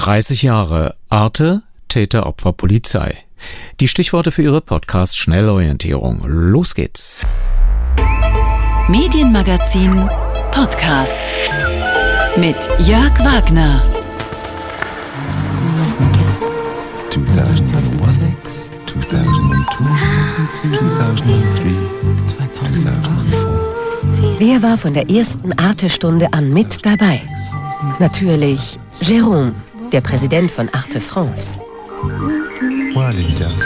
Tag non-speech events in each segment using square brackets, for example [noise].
30 Jahre Arte, Täter, Opfer, Polizei. Die Stichworte für Ihre Podcast Schnellorientierung. Los geht's. Medienmagazin Podcast mit Jörg Wagner. 2006, 2002, 2003, 2004. Wer war von der ersten Arte-Stunde an mit dabei? Natürlich Jérôme, der Präsident von Arte France. 2001,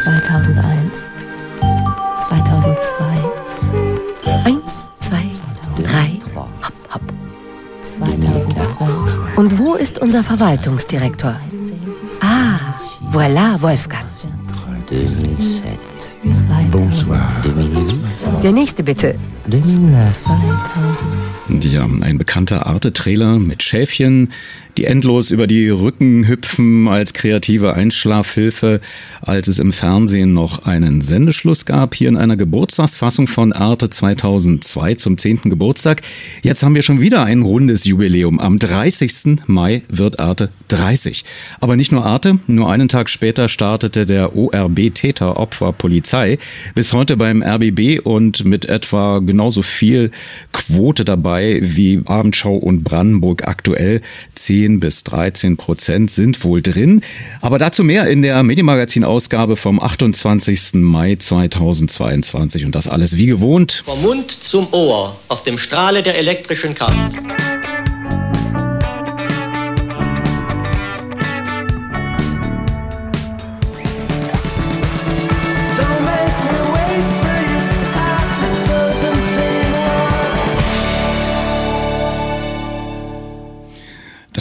2002. Eins, zwei, drei, hopp, hopp. 2012. Und wo ist unser Verwaltungsdirektor? Ah, voilà Wolfgang. 2007, Bonsoir. 2008, Der nächste bitte. 2009. Ja, ein bekannter Arte-Trailer mit Schäfchen, die endlos über die Rücken hüpfen als kreative Einschlafhilfe, als es im Fernsehen noch einen Sendeschluss gab, hier in einer Geburtstagsfassung von Arte 2002 zum 10. Geburtstag. Jetzt haben wir schon wieder ein rundes Jubiläum. Am 30. Mai wird Arte 30. Aber nicht nur Arte, nur einen Tag später startete der ORB Täter Opfer Polizei bis heute beim RBB und mit etwa genauso viel Quote dabei wie Abendschau und Brandenburg aktuell. 10 bis 13 Prozent sind wohl drin. Aber dazu mehr in der Medienmagazin-Ausgabe vom 28. Mai 2022 und das alles wie gewohnt. Vom Mund zum Ohr auf dem Strahle der elektrischen Kraft.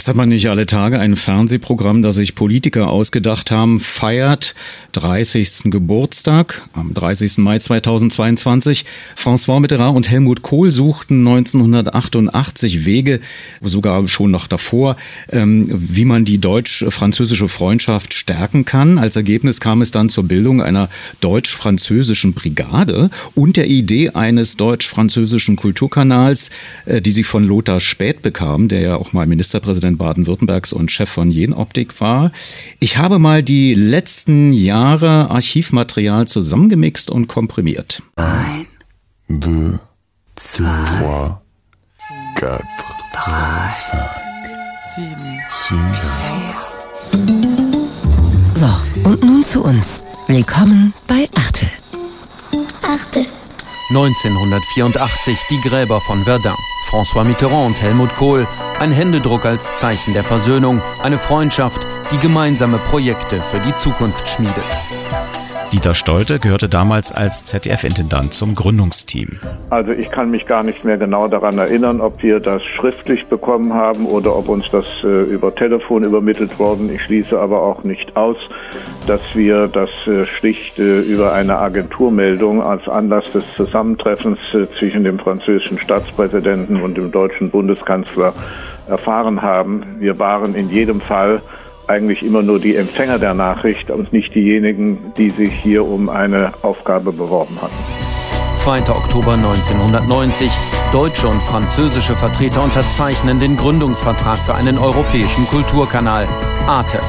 Das hat man nicht alle Tage. Ein Fernsehprogramm, das sich Politiker ausgedacht haben, feiert 30. Geburtstag am 30. Mai 2022. François Mitterrand und Helmut Kohl suchten 1988 Wege, sogar schon noch davor, ähm, wie man die deutsch-französische Freundschaft stärken kann. Als Ergebnis kam es dann zur Bildung einer deutsch-französischen Brigade und der Idee eines deutsch-französischen Kulturkanals, äh, die sie von Lothar Späth bekam, der ja auch mal Ministerpräsident Baden-Württembergs und Chef von Jenoptik war. Ich habe mal die letzten Jahre Archivmaterial zusammengemixt und komprimiert. Ein, deux, trois, quatre, cinq, six, So, und nun zu uns. Willkommen bei Arte. Arte. 1984 die Gräber von Verdun. François Mitterrand und Helmut Kohl. Ein Händedruck als Zeichen der Versöhnung. Eine Freundschaft, die gemeinsame Projekte für die Zukunft schmiedet. Dieter Stolte gehörte damals als ZDF-Intendant zum Gründungsteam. Also ich kann mich gar nicht mehr genau daran erinnern, ob wir das schriftlich bekommen haben oder ob uns das äh, über Telefon übermittelt worden. Ich schließe aber auch nicht aus, dass wir das äh, schlicht äh, über eine Agenturmeldung als Anlass des Zusammentreffens äh, zwischen dem französischen Staatspräsidenten und dem deutschen Bundeskanzler erfahren haben. Wir waren in jedem Fall eigentlich immer nur die Empfänger der Nachricht und nicht diejenigen, die sich hier um eine Aufgabe beworben hatten. 2. Oktober 1990. Deutsche und französische Vertreter unterzeichnen den Gründungsvertrag für einen europäischen Kulturkanal. Arte.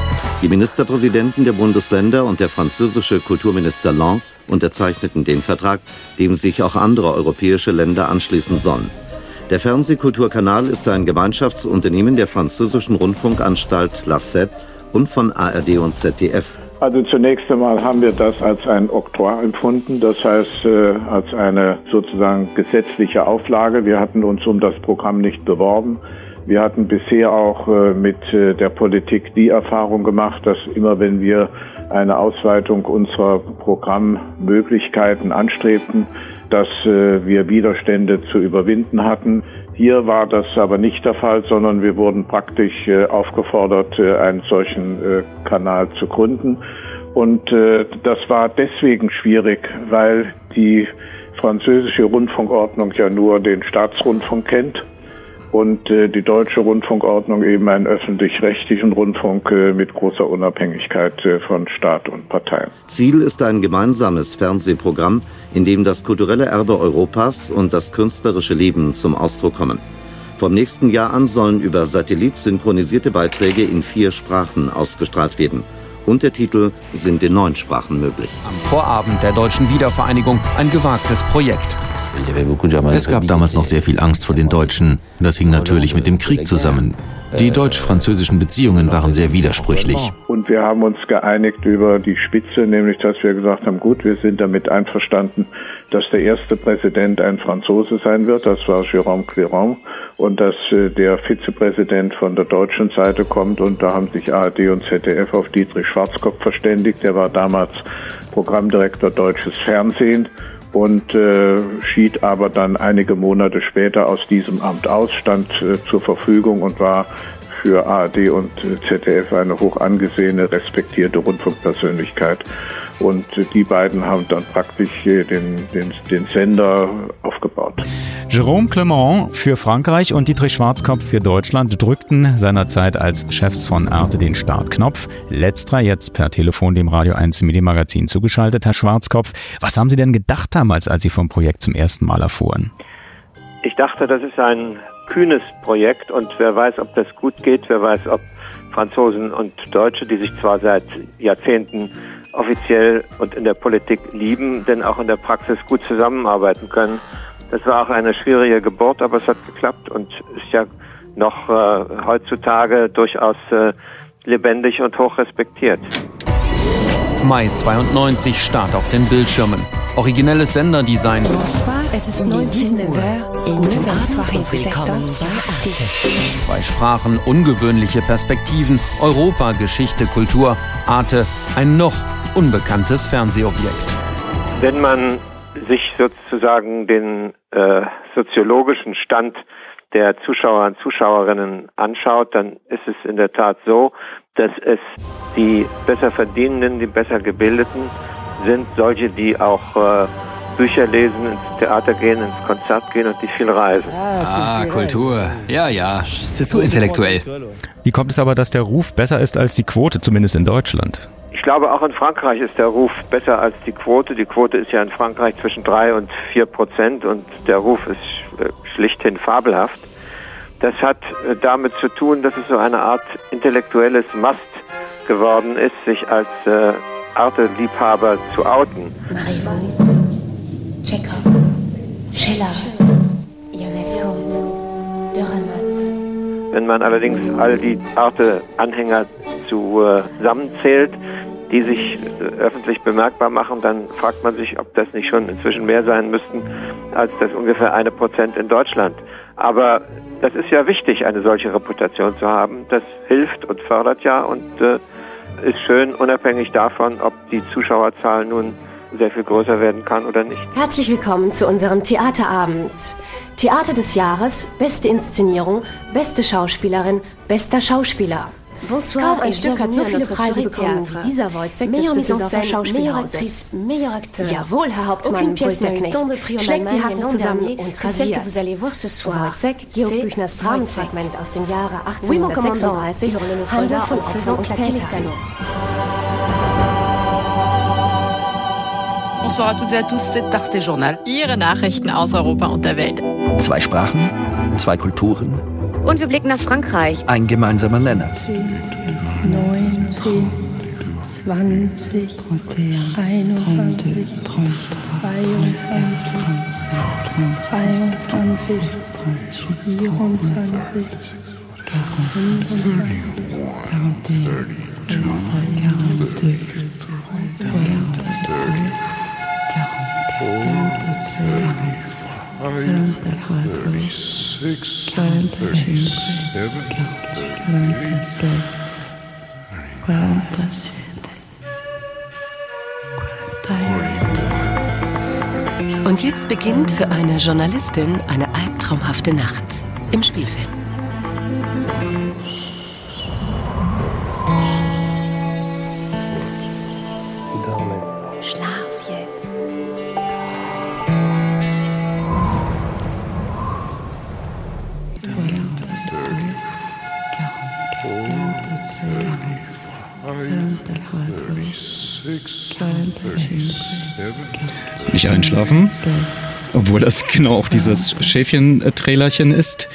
Die Ministerpräsidenten der Bundesländer und der französische Kulturminister Lang unterzeichneten den Vertrag, dem sich auch andere europäische Länder anschließen sollen. Der Fernsehkulturkanal ist ein Gemeinschaftsunternehmen der französischen Rundfunkanstalt LACET und von ARD und ZDF. Also zunächst einmal haben wir das als ein Oktroi empfunden, das heißt äh, als eine sozusagen gesetzliche Auflage. Wir hatten uns um das Programm nicht beworben. Wir hatten bisher auch äh, mit äh, der Politik die Erfahrung gemacht, dass immer wenn wir eine Ausweitung unserer Programmmöglichkeiten anstrebten, dass äh, wir Widerstände zu überwinden hatten. Hier war das aber nicht der Fall, sondern wir wurden praktisch äh, aufgefordert, äh, einen solchen äh, Kanal zu gründen. Und äh, das war deswegen schwierig, weil die französische Rundfunkordnung ja nur den Staatsrundfunk kennt und äh, die deutsche Rundfunkordnung eben einen öffentlich-rechtlichen Rundfunk äh, mit großer Unabhängigkeit äh, von Staat und Parteien. Ziel ist ein gemeinsames Fernsehprogramm, in dem das kulturelle Erbe Europas und das künstlerische Leben zum Ausdruck kommen. Vom nächsten Jahr an sollen über Satellit synchronisierte Beiträge in vier Sprachen ausgestrahlt werden. Untertitel sind in neun Sprachen möglich. Am Vorabend der deutschen Wiedervereinigung ein gewagtes Projekt. Es gab damals noch sehr viel Angst vor den Deutschen. Das hing natürlich mit dem Krieg zusammen. Die deutsch-französischen Beziehungen waren sehr widersprüchlich. Und wir haben uns geeinigt über die Spitze, nämlich dass wir gesagt haben, gut, wir sind damit einverstanden, dass der erste Präsident ein Franzose sein wird, das war Jérôme Cléron, und dass äh, der Vizepräsident von der deutschen Seite kommt. Und da haben sich ARD und ZDF auf Dietrich Schwarzkopf verständigt. Der war damals Programmdirektor Deutsches Fernsehen und äh, schied aber dann einige Monate später aus diesem Amt aus, stand äh, zur Verfügung und war für ARD und ZDF eine hoch angesehene, respektierte Rundfunkpersönlichkeit. Und die beiden haben dann praktisch den, den, den Sender aufgebaut. Jérôme Clement für Frankreich und Dietrich Schwarzkopf für Deutschland drückten seinerzeit als Chefs von Arte den Startknopf. Letzterer jetzt per Telefon dem Radio 1 Medienmagazin zugeschaltet. Herr Schwarzkopf, was haben Sie denn gedacht damals, als Sie vom Projekt zum ersten Mal erfuhren? Ich dachte, das ist ein kühnes Projekt und wer weiß, ob das gut geht, wer weiß, ob Franzosen und Deutsche, die sich zwar seit Jahrzehnten offiziell und in der Politik lieben, denn auch in der Praxis gut zusammenarbeiten können. Das war auch eine schwierige Geburt, aber es hat geklappt und ist ja noch äh, heutzutage durchaus äh, lebendig und hoch respektiert. Mai 92 Start auf den Bildschirmen. Originelles Senderdesign. Es ist 19 Uhr. Guten Abend willkommen bei Arte. Zwei Sprachen, ungewöhnliche Perspektiven, Europa, Geschichte, Kultur, Arte, ein noch unbekanntes Fernsehobjekt. Wenn man sich sozusagen den äh, soziologischen Stand der Zuschauer und Zuschauerinnen anschaut, dann ist es in der Tat so, dass es die besser verdienenden, die besser gebildeten sind, solche, die auch äh, Bücher lesen, ins Theater gehen, ins Konzert gehen und die viel reisen. Ah, Kultur. Ja, ja. Zu intellektuell. Wie kommt es aber, dass der Ruf besser ist als die Quote, zumindest in Deutschland? Ich glaube, auch in Frankreich ist der Ruf besser als die Quote. Die Quote ist ja in Frankreich zwischen drei und vier Prozent und der Ruf ist äh, schlichthin fabelhaft. Das hat äh, damit zu tun, dass es so eine Art intellektuelles Mast geworden ist, sich als äh, Arte-Liebhaber zu outen. Marivaux, Chekhov, Schiller, Ionesco, Dürrenmatt. Wenn man allerdings all die Arte-Anhänger zusammenzählt, die sich äh, öffentlich bemerkbar machen, dann fragt man sich, ob das nicht schon inzwischen mehr sein müssten als das ungefähr eine Prozent in Deutschland. Aber das ist ja wichtig, eine solche Reputation zu haben. Das hilft und fördert ja und äh, ist schön, unabhängig davon, ob die Zuschauerzahl nun sehr viel größer werden kann oder nicht. Herzlich willkommen zu unserem Theaterabend. Theater des Jahres, beste Inszenierung, beste Schauspielerin, bester Schauspieler. Kaum ein Stück hat so viele Preise bekommen wie dieser Wojciech des Düsseldorfer Schauspielhauses. Jawohl, Herr Hauptmann, brüllt der Knecht. Schlägt die Hacken zusammen und rasiert. Wojciech, Georg Büchners Dramenfragment aus dem Jahre 1836 handelt von Opfern und Tätern. Bonsoir à toutes et à tous, c'est Arte Journal. Ihre Nachrichten aus Europa und der Welt. Zwei Sprachen, zwei Kulturen. Und wir blicken nach Frankreich. Ein gemeinsamer Nenner. 19, 20, 21, 22, 23, 24, 36, 37, 48. Und jetzt beginnt für eine Journalistin eine albtraumhafte Nacht im Spielfilm. Nicht einschlafen, obwohl das genau auch dieses Schäfchen-Trailerchen ist.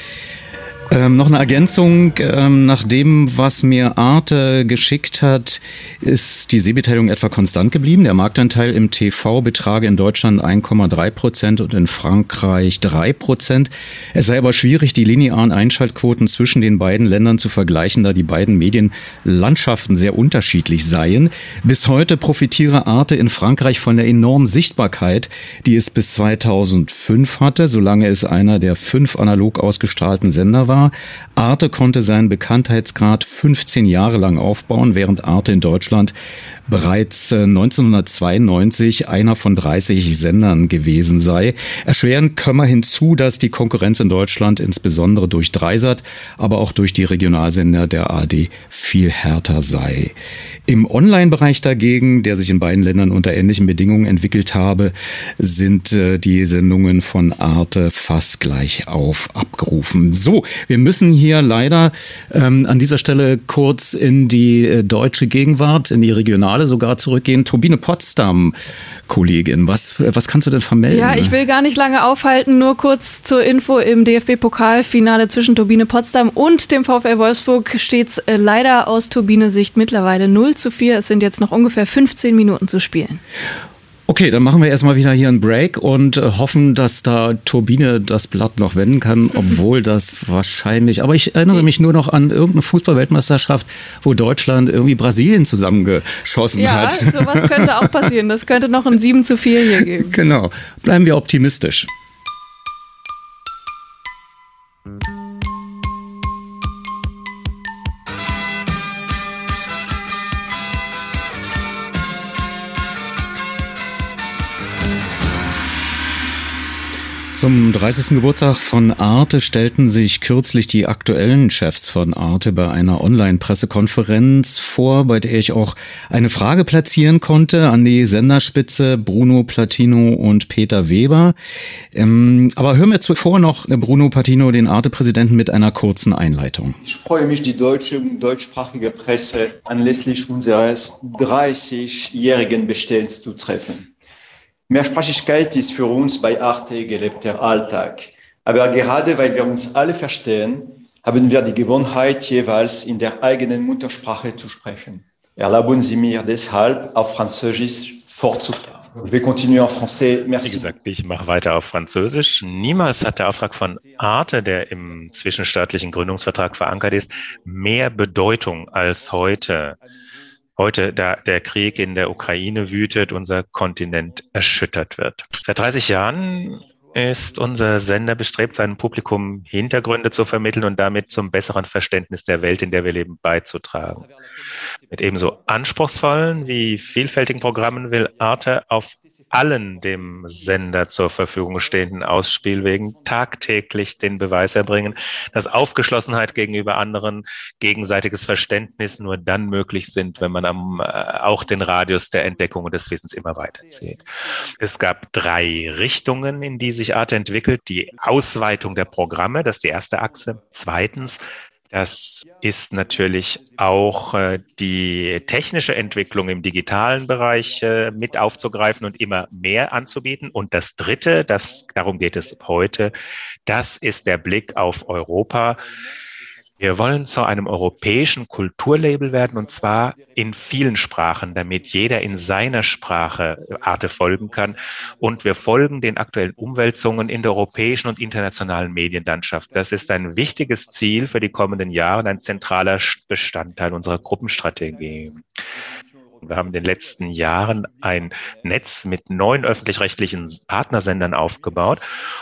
Ähm, noch eine Ergänzung, ähm, nach dem, was mir Arte geschickt hat, ist die Sehbeteiligung etwa konstant geblieben. Der Marktanteil im TV betrage in Deutschland 1,3 Prozent und in Frankreich 3 Prozent. Es sei aber schwierig, die linearen Einschaltquoten zwischen den beiden Ländern zu vergleichen, da die beiden Medienlandschaften sehr unterschiedlich seien. Bis heute profitiere Arte in Frankreich von der enormen Sichtbarkeit, die es bis 2005 hatte, solange es einer der fünf analog ausgestrahlten Sender war war. Arte konnte seinen Bekanntheitsgrad 15 Jahre lang aufbauen, während Arte in Deutschland bereits 1992 äh, einer von 30 Sendern gewesen sei. Erschwerend komme hinzu, dass die Konkurrenz in Deutschland insbesondere durch Dreisat, aber auch durch die Regionalsender der ARD viel härter sei. Im Online-Bereich dagegen, der sich in beiden Ländern unter ähnlichen Bedingungen entwickelt habe, sind äh, die Sendungen von Arte fast gleich auf abgerufen. So, wir müssen hier leider ähm, an dieser Stelle kurz in die äh, deutsche Gegenwart, in die regionale sogar zurückgehen. Turbine Potsdam, Kollegin, was, was kannst du denn vermelden? Ja, ich will gar nicht lange aufhalten, nur kurz zur Info im DFB-Pokalfinale zwischen Turbine Potsdam und dem VfL Wolfsburg steht es äh, leider aus Turbine-Sicht mittlerweile 0 zu 4. Es sind jetzt noch ungefähr 15 Minuten zu spielen. Okay, dann machen wir erstmal wieder hier einen Break und äh, hoffen, dass da Turbine das Blatt noch wenden kann, [laughs] obwohl das wahrscheinlich, aber ich erinnere mich nur noch an irgendeine Fußballweltmeisterschaft, wo Deutschland irgendwie Brasilien zusammengeschossen ja, hat. Ja, sowas könnte auch passieren. Das könnte noch ein 7 zu 4 hier geben. [laughs] Genau. Bleiben wir optimistisch. Zum 30. Geburtstag von Arte stellten sich kürzlich die aktuellen Chefs von Arte bei einer Online-Pressekonferenz vor, bei der ich auch eine Frage platzieren konnte an die Senderspitze Bruno Platino und Peter Weber. Ähm, aber hören wir zuvor noch Bruno Platino, den Arte-Präsidenten, mit einer kurzen Einleitung. Ich freue mich, die deutsche und deutschsprachige Presse anlässlich unseres 30-jährigen Bestellens zu treffen. Mehrsprachigkeit ist für uns bei Arte gelebter Alltag. Aber gerade weil wir uns alle verstehen, haben wir die Gewohnheit, jeweils in der eigenen Muttersprache zu sprechen. Erlauben Sie mir deshalb, auf Französisch fortzufahren. Je vais continuer en français. Merci. Wie gesagt, ich mache weiter auf Französisch. Niemals hat der Auftrag von Arte, der im zwischenstaatlichen Gründungsvertrag verankert ist, mehr Bedeutung als heute. Heute, da der Krieg in der Ukraine wütet, unser Kontinent erschüttert wird. Seit 30 Jahren ist unser Sender bestrebt, seinem Publikum Hintergründe zu vermitteln und damit zum besseren Verständnis der Welt, in der wir leben, beizutragen. Mit ebenso anspruchsvollen wie vielfältigen Programmen will Arte auf allen dem Sender zur Verfügung stehenden Ausspielwegen tagtäglich den Beweis erbringen, dass Aufgeschlossenheit gegenüber anderen, gegenseitiges Verständnis nur dann möglich sind, wenn man am, äh, auch den Radius der Entdeckung und des Wissens immer weiterzieht. Es gab drei Richtungen, in die sich Arte entwickelt. Die Ausweitung der Programme, das ist die erste Achse. Zweitens das ist natürlich auch äh, die technische Entwicklung im digitalen Bereich äh, mit aufzugreifen und immer mehr anzubieten. Und das Dritte, das, darum geht es heute, das ist der Blick auf Europa. Wir wollen zu einem europäischen Kulturlabel werden und zwar in vielen Sprachen, damit jeder in seiner Sprache Arte folgen kann. Und wir folgen den aktuellen Umwälzungen in der europäischen und internationalen Medienlandschaft. Das ist ein wichtiges Ziel für die kommenden Jahre und ein zentraler Bestandteil unserer Gruppenstrategie. Wir haben in den letzten Jahren ein Netz mit neun öffentlich-rechtlichen Partnersendern aufgebaut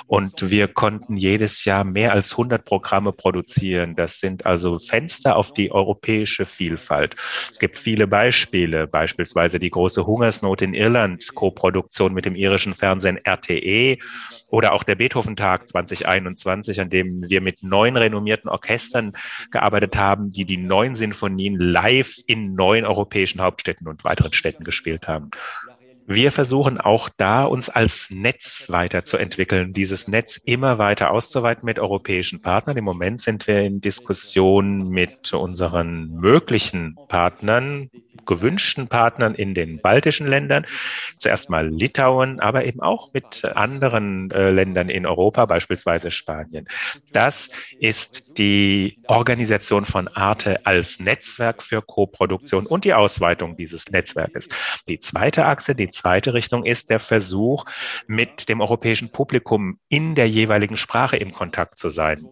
und wir konnten jedes Jahr mehr als 100 Programme produzieren. Das sind also Fenster auf die europäische Vielfalt. Es gibt viele Beispiele, beispielsweise die große Hungersnot in Irland, Koproduktion mit dem irischen Fernsehen RTE oder auch der Beethoven-Tag 2021, an dem wir mit neun renommierten Orchestern gearbeitet haben, die die neun Sinfonien live in neun europäischen Hauptstädten und weiteren Städten gespielt haben. Wir versuchen auch da, uns als Netz weiterzuentwickeln, dieses Netz immer weiter auszuweiten mit europäischen Partnern. Im Moment sind wir in Diskussion mit unseren möglichen Partnern, gewünschten Partnern in den baltischen Ländern, zuerst mal Litauen, aber eben auch mit anderen äh, Ländern in Europa, beispielsweise Spanien. Das ist die Organisation von Arte als Netzwerk für Koproduktion und die Ausweitung dieses Netzwerkes. Die zweite Achse, die zweite Richtung ist der Versuch, mit dem europäischen Publikum in der jeweiligen Sprache im Kontakt zu sein.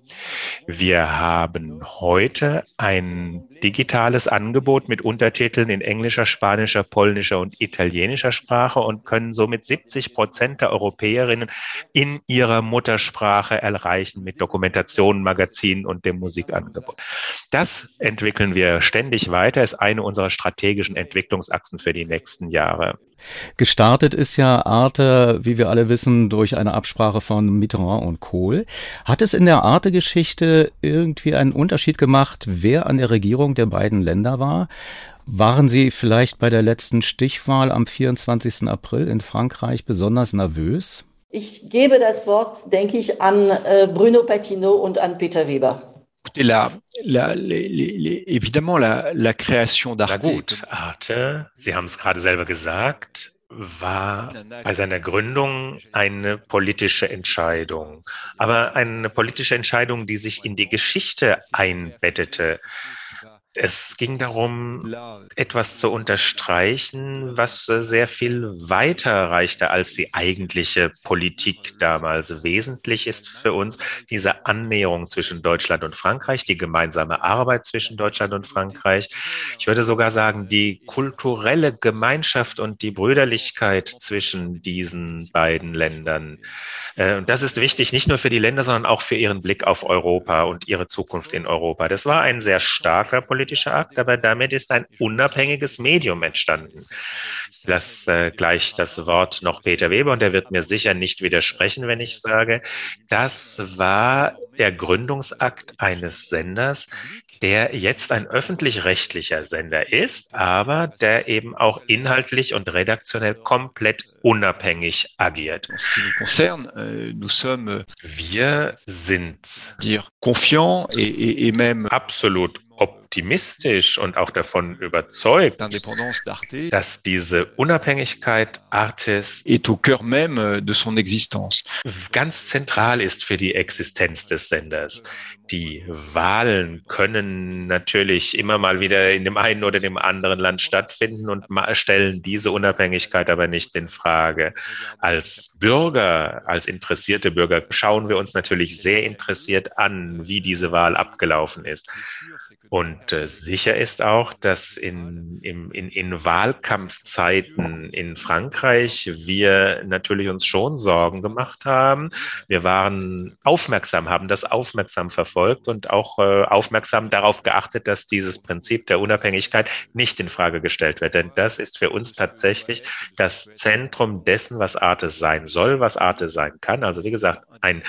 Wir haben heute ein digitales Angebot mit Untertiteln in englischer, spanischer, polnischer und italienischer Sprache und können somit 70 Prozent der Europäerinnen in ihrer Muttersprache erreichen mit Dokumentationen, Magazinen und dem Musikangebot. Das entwickeln wir ständig weiter, ist eine unserer strategischen Entwicklungsachsen für die nächsten Jahre. Gestartet ist ja Arte, wie wir alle wissen, durch eine Absprache von Mitterrand und Kohl. Hat es in der Arte-Geschichte irgendwie einen Unterschied gemacht, wer an der Regierung der beiden Länder war? Waren Sie vielleicht bei der letzten Stichwahl am 24. April in Frankreich besonders nervös? Ich gebe das Wort, denke ich, an äh, Bruno Patineau und an Peter Weber. La, la, les, les, évidemment, la, la création d'Arte. Na gut, Arte, Sie haben es gerade selber gesagt, war bei seiner Gründung eine politische Entscheidung, aber eine politische Entscheidung, die sich in die Geschichte einbettete. Es ging darum, etwas zu unterstreichen, was äh, sehr viel weiter reichte als die eigentliche Politik damals. Wesentlich ist für uns diese Annäherung zwischen Deutschland und Frankreich, die gemeinsame Arbeit zwischen Deutschland und Frankreich. Ich würde sogar sagen, die kulturelle Gemeinschaft und die Brüderlichkeit zwischen diesen beiden Ländern. Äh, und das ist wichtig, nicht nur für die Länder, sondern auch für ihren Blick auf Europa und ihre Zukunft in Europa. Das war ein sehr starker politischer Akt, aber damit ist ein unabhängiges Medium entstanden. Ich lasse äh, gleich das Wort noch Peter Weber und er wird mir sicher nicht widersprechen, wenn ich sage, das war der Gründungsakt eines Senders, der jetzt ein öffentlich-rechtlicher Sender ist, aber der eben auch inhaltlich und redaktionell komplett unabhängig agiert. Euh, Wir sind absolut optimistisch und auch davon überzeugt, dass diese Unabhängigkeit existence. ganz zentral ist für die Existenz des Senders. Die Wahlen können natürlich immer mal wieder in dem einen oder dem anderen Land stattfinden und stellen diese Unabhängigkeit aber nicht in Frage. Als Bürger, als interessierte Bürger schauen wir uns natürlich sehr interessiert an, wie diese Wahl abgelaufen ist. Und äh, sicher ist auch, dass in, in, in, in Wahlkampfzeiten in Frankreich wir natürlich uns schon Sorgen gemacht haben. Wir waren aufmerksam, haben das aufmerksam verfolgt und auch äh, aufmerksam darauf geachtet, dass dieses Prinzip der Unabhängigkeit nicht in Frage gestellt wird. Denn das ist für uns tatsächlich das Zentrum dessen, was Arte sein soll, was Arte sein kann. Also wie gesagt, ein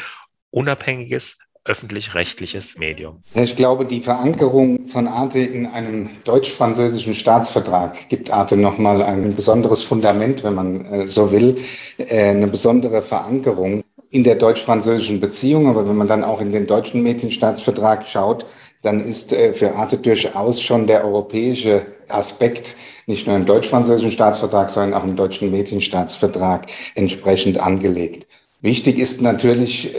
unabhängiges, öffentlich-rechtliches Medium. Ich glaube, die Verankerung von Arte in einem deutsch-französischen Staatsvertrag gibt Arte nochmal ein besonderes Fundament, wenn man äh, so will, äh, eine besondere Verankerung in der deutsch-französischen Beziehung. Aber wenn man dann auch in den deutschen Medienstaatsvertrag schaut, dann ist äh, für Arte durchaus schon der europäische Aspekt nicht nur im deutsch-französischen Staatsvertrag, sondern auch im deutschen Medienstaatsvertrag entsprechend angelegt. Wichtig ist natürlich,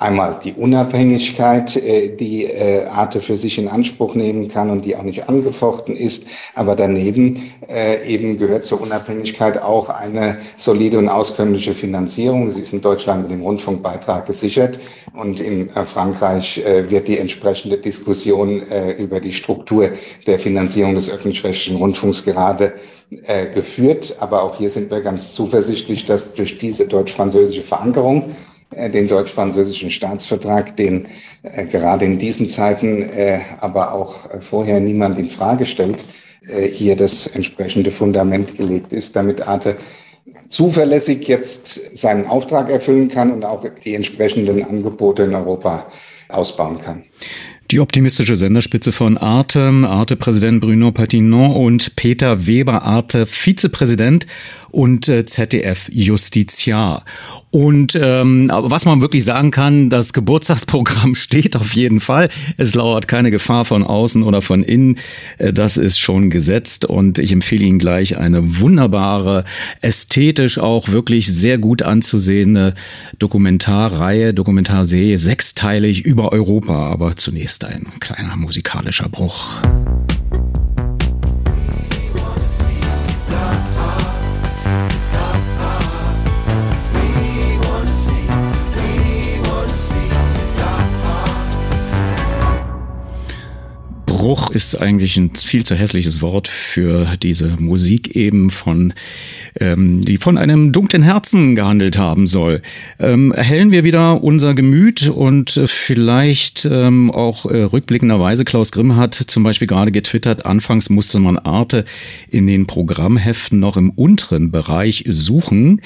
Einmal die Unabhängigkeit, äh, die äh, Arte für sich in Anspruch nehmen kann und die auch nicht angefochten ist. Aber daneben äh, eben gehört zur Unabhängigkeit auch eine solide und auskömmliche Finanzierung. Sie ist in Deutschland mit dem Rundfunkbeitrag gesichert und in Frankreich wird die entsprechende Diskussion über die Struktur der Finanzierung des öffentlich-rechtlichen Rundfunks gerade geführt. Aber auch hier sind wir ganz zuversichtlich, dass durch diese deutsch-französische Verankerung den deutsch-französischen Staatsvertrag, den äh, gerade in diesen Zeiten, äh, aber auch äh, vorher niemand in Frage stellt, äh, hier das entsprechende Fundament gelegt ist, damit Arte zuverlässig jetzt seinen Auftrag erfüllen kann und auch die entsprechenden Angebote in Europa ausbauen kann. Die optimistische Senderspitze von Arte, Arte-Präsident Bruno Patinon und Peter Weber, Arte-Vizepräsident und äh, ZDF-Justiziar. Und ähm, was man wirklich sagen kann, das Geburtstagsprogramm [laughs] steht auf jeden Fall. Es lauert keine Gefahr von außen oder von innen. Äh, das ist schon gesetzt und ich empfehle Ihnen gleich eine wunderbare, ästhetisch auch wirklich sehr gut anzusehende Dokumentarreihe, Dokumentarserie, sechsteilig über Europa. Aber zunächst ein kleiner musikalischer Bruch. Bruch ist eigentlich ein viel zu hässliches Wort für diese Musik eben von, ähm, die von einem dunklen Herzen gehandelt haben soll. Ähm, erhellen wir wieder unser Gemüt und vielleicht ähm, auch äh, rückblickenderweise Klaus Grimm hat zum Beispiel gerade getwittert, anfangs musste man Arte in den Programmheften noch im unteren Bereich suchen.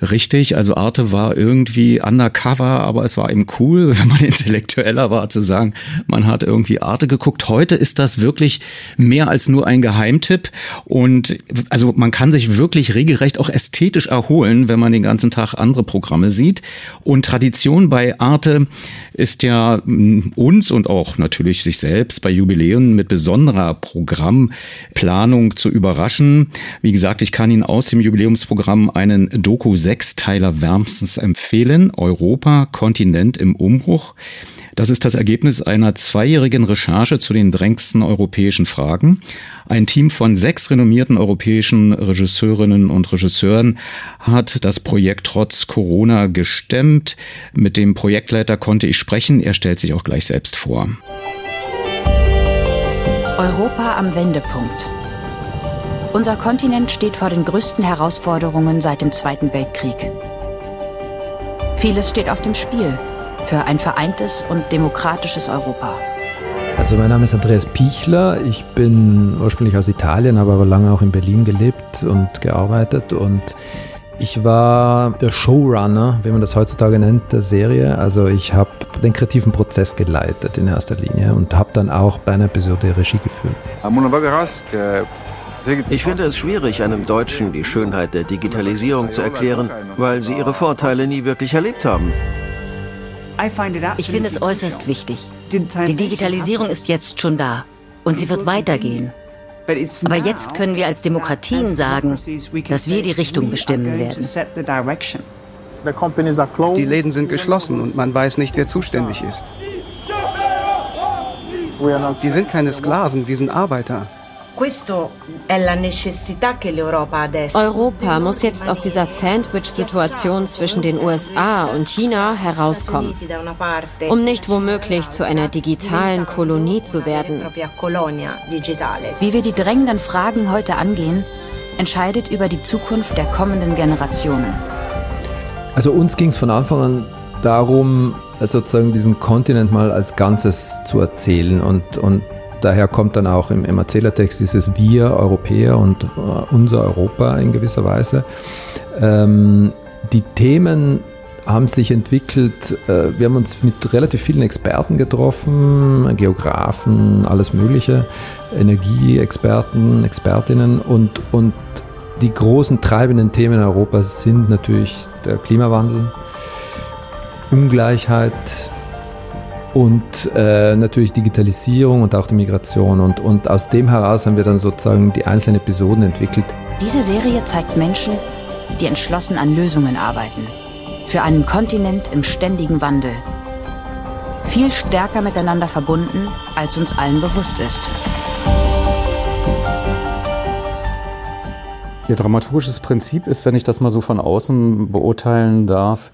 Richtig, also Arte war irgendwie undercover, aber es war eben cool, [laughs] wenn man intellektueller war, zu sagen, man hat irgendwie Arte geguckt. Heute ist das wirklich mehr als nur ein Geheimtipp und also man kann sich wirklich regelrecht auch ästhetisch erholen, wenn man den ganzen Tag andere Programme sieht. Und Tradition bei Arte ist ja mm, uns und auch natürlich sich selbst bei Jubiläen mit besonderer Programmplanung zu überraschen. Wie gesagt, ich kann Ihnen aus dem Jubiläumsprogramm einen Doku Sechsteiler wärmstens empfehlen. Europa, Kontinent im Umbruch. Das ist das Ergebnis einer zweijährigen Recherche zu den drängendsten europäischen Fragen. Ein Team von sechs renommierten europäischen Regisseurinnen und Regisseuren hat das Projekt trotz Corona gestemmt. Mit dem Projektleiter konnte ich sprechen. Er stellt sich auch gleich selbst vor. Europa am Wendepunkt. Unser Kontinent steht vor den größten Herausforderungen seit dem Zweiten Weltkrieg. Vieles steht auf dem Spiel für ein vereintes und demokratisches Europa. Also mein Name ist Andreas Pichler. Ich bin ursprünglich aus Italien, habe aber lange auch in Berlin gelebt und gearbeitet und ich war der Showrunner, wie man das heutzutage nennt, der Serie. Also ich habe den kreativen Prozess geleitet in erster Linie und habe dann auch bei einer Episode Regie geführt. Ich finde es schwierig, einem Deutschen die Schönheit der Digitalisierung zu erklären, weil sie ihre Vorteile nie wirklich erlebt haben. Ich finde es äußerst wichtig. Die Digitalisierung ist jetzt schon da und sie wird weitergehen. Aber jetzt können wir als Demokratien sagen, dass wir die Richtung bestimmen werden. Die Läden sind geschlossen und man weiß nicht, wer zuständig ist. Wir sind keine Sklaven, wir sind Arbeiter. Europa muss jetzt aus dieser Sandwich-Situation zwischen den USA und China herauskommen, um nicht womöglich zu einer digitalen Kolonie zu werden. Wie wir die drängenden Fragen heute angehen, entscheidet über die Zukunft der kommenden Generationen. Also uns ging es von Anfang an darum, sozusagen diesen Kontinent mal als Ganzes zu erzählen und, und Daher kommt dann auch im, im Erzählertext dieses Wir Europäer und äh, unser Europa in gewisser Weise. Ähm, die Themen haben sich entwickelt. Äh, wir haben uns mit relativ vielen Experten getroffen, Geografen, alles Mögliche, Energieexperten, Expertinnen und, und die großen treibenden Themen Europas sind natürlich der Klimawandel, Ungleichheit, und äh, natürlich Digitalisierung und auch die Migration. Und, und aus dem heraus haben wir dann sozusagen die einzelnen Episoden entwickelt. Diese Serie zeigt Menschen, die entschlossen an Lösungen arbeiten. Für einen Kontinent im ständigen Wandel. Viel stärker miteinander verbunden, als uns allen bewusst ist. Ihr dramaturgisches Prinzip ist, wenn ich das mal so von außen beurteilen darf,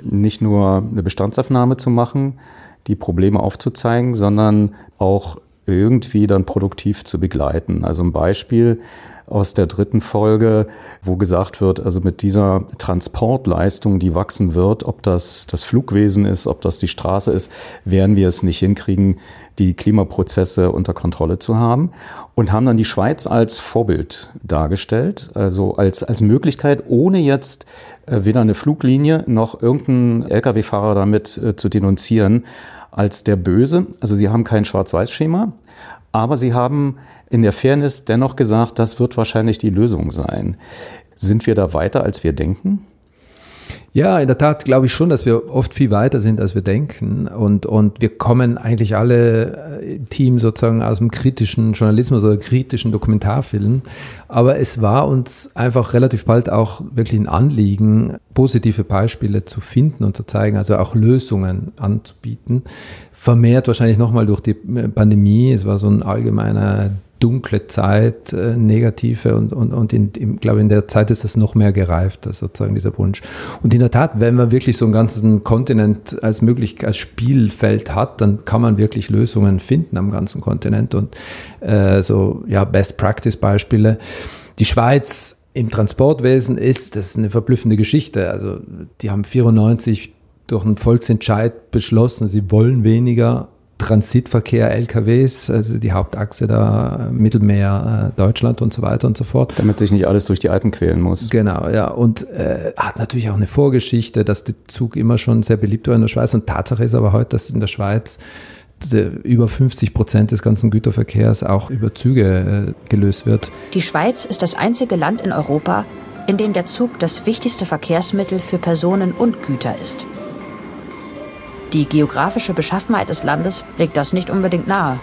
nicht nur eine Bestandsaufnahme zu machen, die Probleme aufzuzeigen, sondern auch irgendwie dann produktiv zu begleiten. Also ein Beispiel aus der dritten Folge, wo gesagt wird, also mit dieser Transportleistung, die wachsen wird, ob das das Flugwesen ist, ob das die Straße ist, werden wir es nicht hinkriegen, die Klimaprozesse unter Kontrolle zu haben und haben dann die Schweiz als Vorbild dargestellt, also als, als Möglichkeit, ohne jetzt äh, weder eine Fluglinie noch irgendeinen Lkw-Fahrer damit äh, zu denunzieren als der Böse. Also sie haben kein Schwarz-Weiß-Schema, aber sie haben in der Fairness dennoch gesagt, das wird wahrscheinlich die Lösung sein. Sind wir da weiter, als wir denken? Ja, in der Tat glaube ich schon, dass wir oft viel weiter sind, als wir denken. Und, und wir kommen eigentlich alle äh, im Team sozusagen aus dem kritischen Journalismus oder kritischen Dokumentarfilm. Aber es war uns einfach relativ bald auch wirklich ein Anliegen, positive Beispiele zu finden und zu zeigen, also auch Lösungen anzubieten. Vermehrt wahrscheinlich nochmal durch die Pandemie. Es war so ein allgemeiner dunkle Zeit, äh, negative und, und, und in, in, glaube in der Zeit ist das noch mehr gereift, sozusagen dieser Wunsch. Und in der Tat, wenn man wirklich so einen ganzen Kontinent als möglich als Spielfeld hat, dann kann man wirklich Lösungen finden am ganzen Kontinent und äh, so ja Best Practice Beispiele. Die Schweiz im Transportwesen ist, das ist eine verblüffende Geschichte. Also die haben 94 durch einen Volksentscheid beschlossen, sie wollen weniger Transitverkehr, LKWs, also die Hauptachse da, Mittelmeer, äh, Deutschland und so weiter und so fort. Damit sich nicht alles durch die Alpen quälen muss. Genau, ja. Und äh, hat natürlich auch eine Vorgeschichte, dass der Zug immer schon sehr beliebt war in der Schweiz. Und Tatsache ist aber heute, dass in der Schweiz über 50 Prozent des ganzen Güterverkehrs auch über Züge äh, gelöst wird. Die Schweiz ist das einzige Land in Europa, in dem der Zug das wichtigste Verkehrsmittel für Personen und Güter ist. Die geografische Beschaffenheit des Landes legt das nicht unbedingt nahe.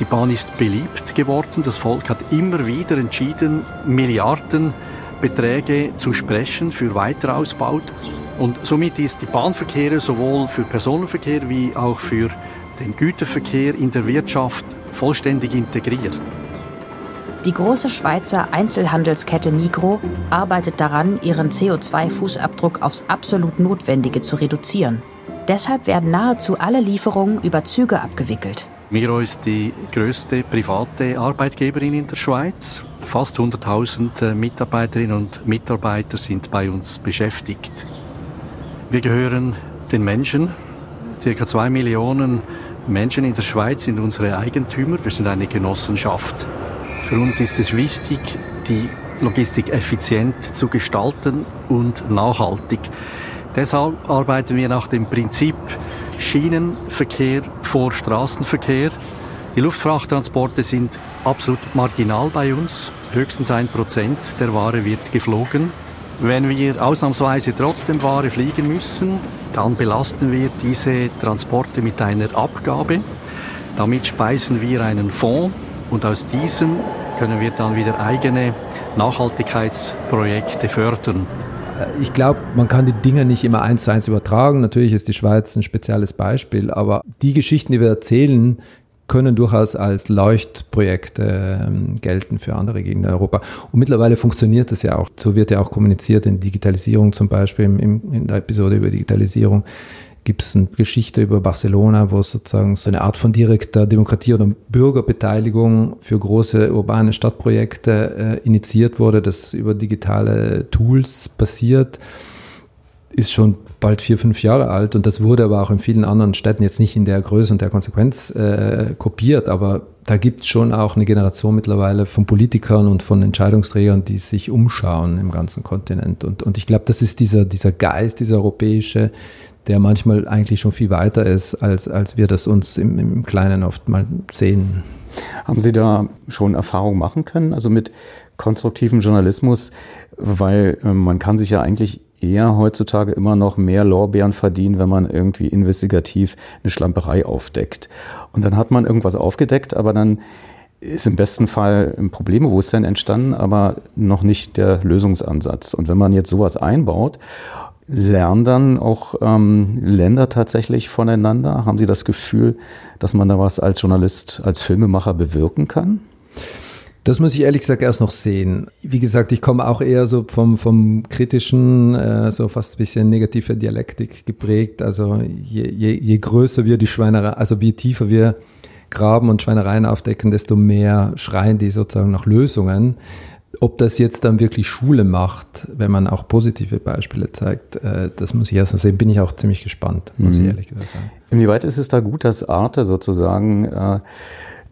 Die Bahn ist beliebt geworden. Das Volk hat immer wieder entschieden, Milliardenbeträge zu sprechen für Weiterausbau. Und somit ist die Bahnverkehr sowohl für Personenverkehr wie auch für den Güterverkehr in der Wirtschaft vollständig integriert. Die große Schweizer Einzelhandelskette Migro arbeitet daran, ihren CO2-Fußabdruck aufs absolut Notwendige zu reduzieren. Deshalb werden nahezu alle Lieferungen über Züge abgewickelt. Miro ist die größte private Arbeitgeberin in der Schweiz. Fast 100.000 äh, Mitarbeiterinnen und Mitarbeiter sind bei uns beschäftigt. Wir gehören den Menschen. Circa zwei Millionen Menschen in der Schweiz sind unsere Eigentümer. Wir sind eine Genossenschaft. Für uns ist es wichtig, die Logistik effizient zu gestalten und nachhaltig. Deshalb arbeiten wir nach dem Prinzip Schienenverkehr vor Straßenverkehr. Die Luftfrachttransporte sind absolut marginal bei uns. Höchstens ein Prozent der Ware wird geflogen. Wenn wir ausnahmsweise trotzdem Ware fliegen müssen, dann belasten wir diese Transporte mit einer Abgabe. Damit speisen wir einen Fonds und aus diesem können wir dann wieder eigene Nachhaltigkeitsprojekte fördern. Ich glaube, man kann die Dinge nicht immer eins zu eins übertragen. Natürlich ist die Schweiz ein spezielles Beispiel, aber die Geschichten, die wir erzählen, können durchaus als Leuchtprojekte ähm, gelten für andere Gegenden in Europa. Und mittlerweile funktioniert das ja auch. So wird ja auch kommuniziert in Digitalisierung zum Beispiel, in der Episode über Digitalisierung gibt es eine Geschichte über Barcelona, wo sozusagen so eine Art von direkter Demokratie oder Bürgerbeteiligung für große urbane Stadtprojekte äh, initiiert wurde, das über digitale Tools passiert, ist schon bald vier, fünf Jahre alt und das wurde aber auch in vielen anderen Städten jetzt nicht in der Größe und der Konsequenz äh, kopiert, aber da gibt es schon auch eine Generation mittlerweile von Politikern und von Entscheidungsträgern, die sich umschauen im ganzen Kontinent. Und, und ich glaube, das ist dieser, dieser Geist, dieser europäische, der manchmal eigentlich schon viel weiter ist, als, als wir das uns im, im Kleinen oft mal sehen. Haben Sie da schon Erfahrung machen können, also mit konstruktivem Journalismus, weil äh, man kann sich ja eigentlich eher heutzutage immer noch mehr Lorbeeren verdienen, wenn man irgendwie investigativ eine Schlamperei aufdeckt. Und dann hat man irgendwas aufgedeckt, aber dann ist im besten Fall ein Problembewusstsein entstanden, aber noch nicht der Lösungsansatz. Und wenn man jetzt sowas einbaut Lernen dann auch ähm, Länder tatsächlich voneinander? Haben Sie das Gefühl, dass man da was als Journalist, als Filmemacher bewirken kann? Das muss ich ehrlich gesagt erst noch sehen. Wie gesagt, ich komme auch eher so vom, vom kritischen, äh, so fast ein bisschen negative Dialektik geprägt. Also je, je, je größer wir die Schweinerei, also je tiefer wir graben und Schweinereien aufdecken, desto mehr schreien die sozusagen nach Lösungen. Ob das jetzt dann wirklich Schule macht, wenn man auch positive Beispiele zeigt, äh, das muss ich erst noch sehen. Bin ich auch ziemlich gespannt, muss mhm. ich ehrlich gesagt sagen. Inwieweit ist es da gut, dass Arte sozusagen äh,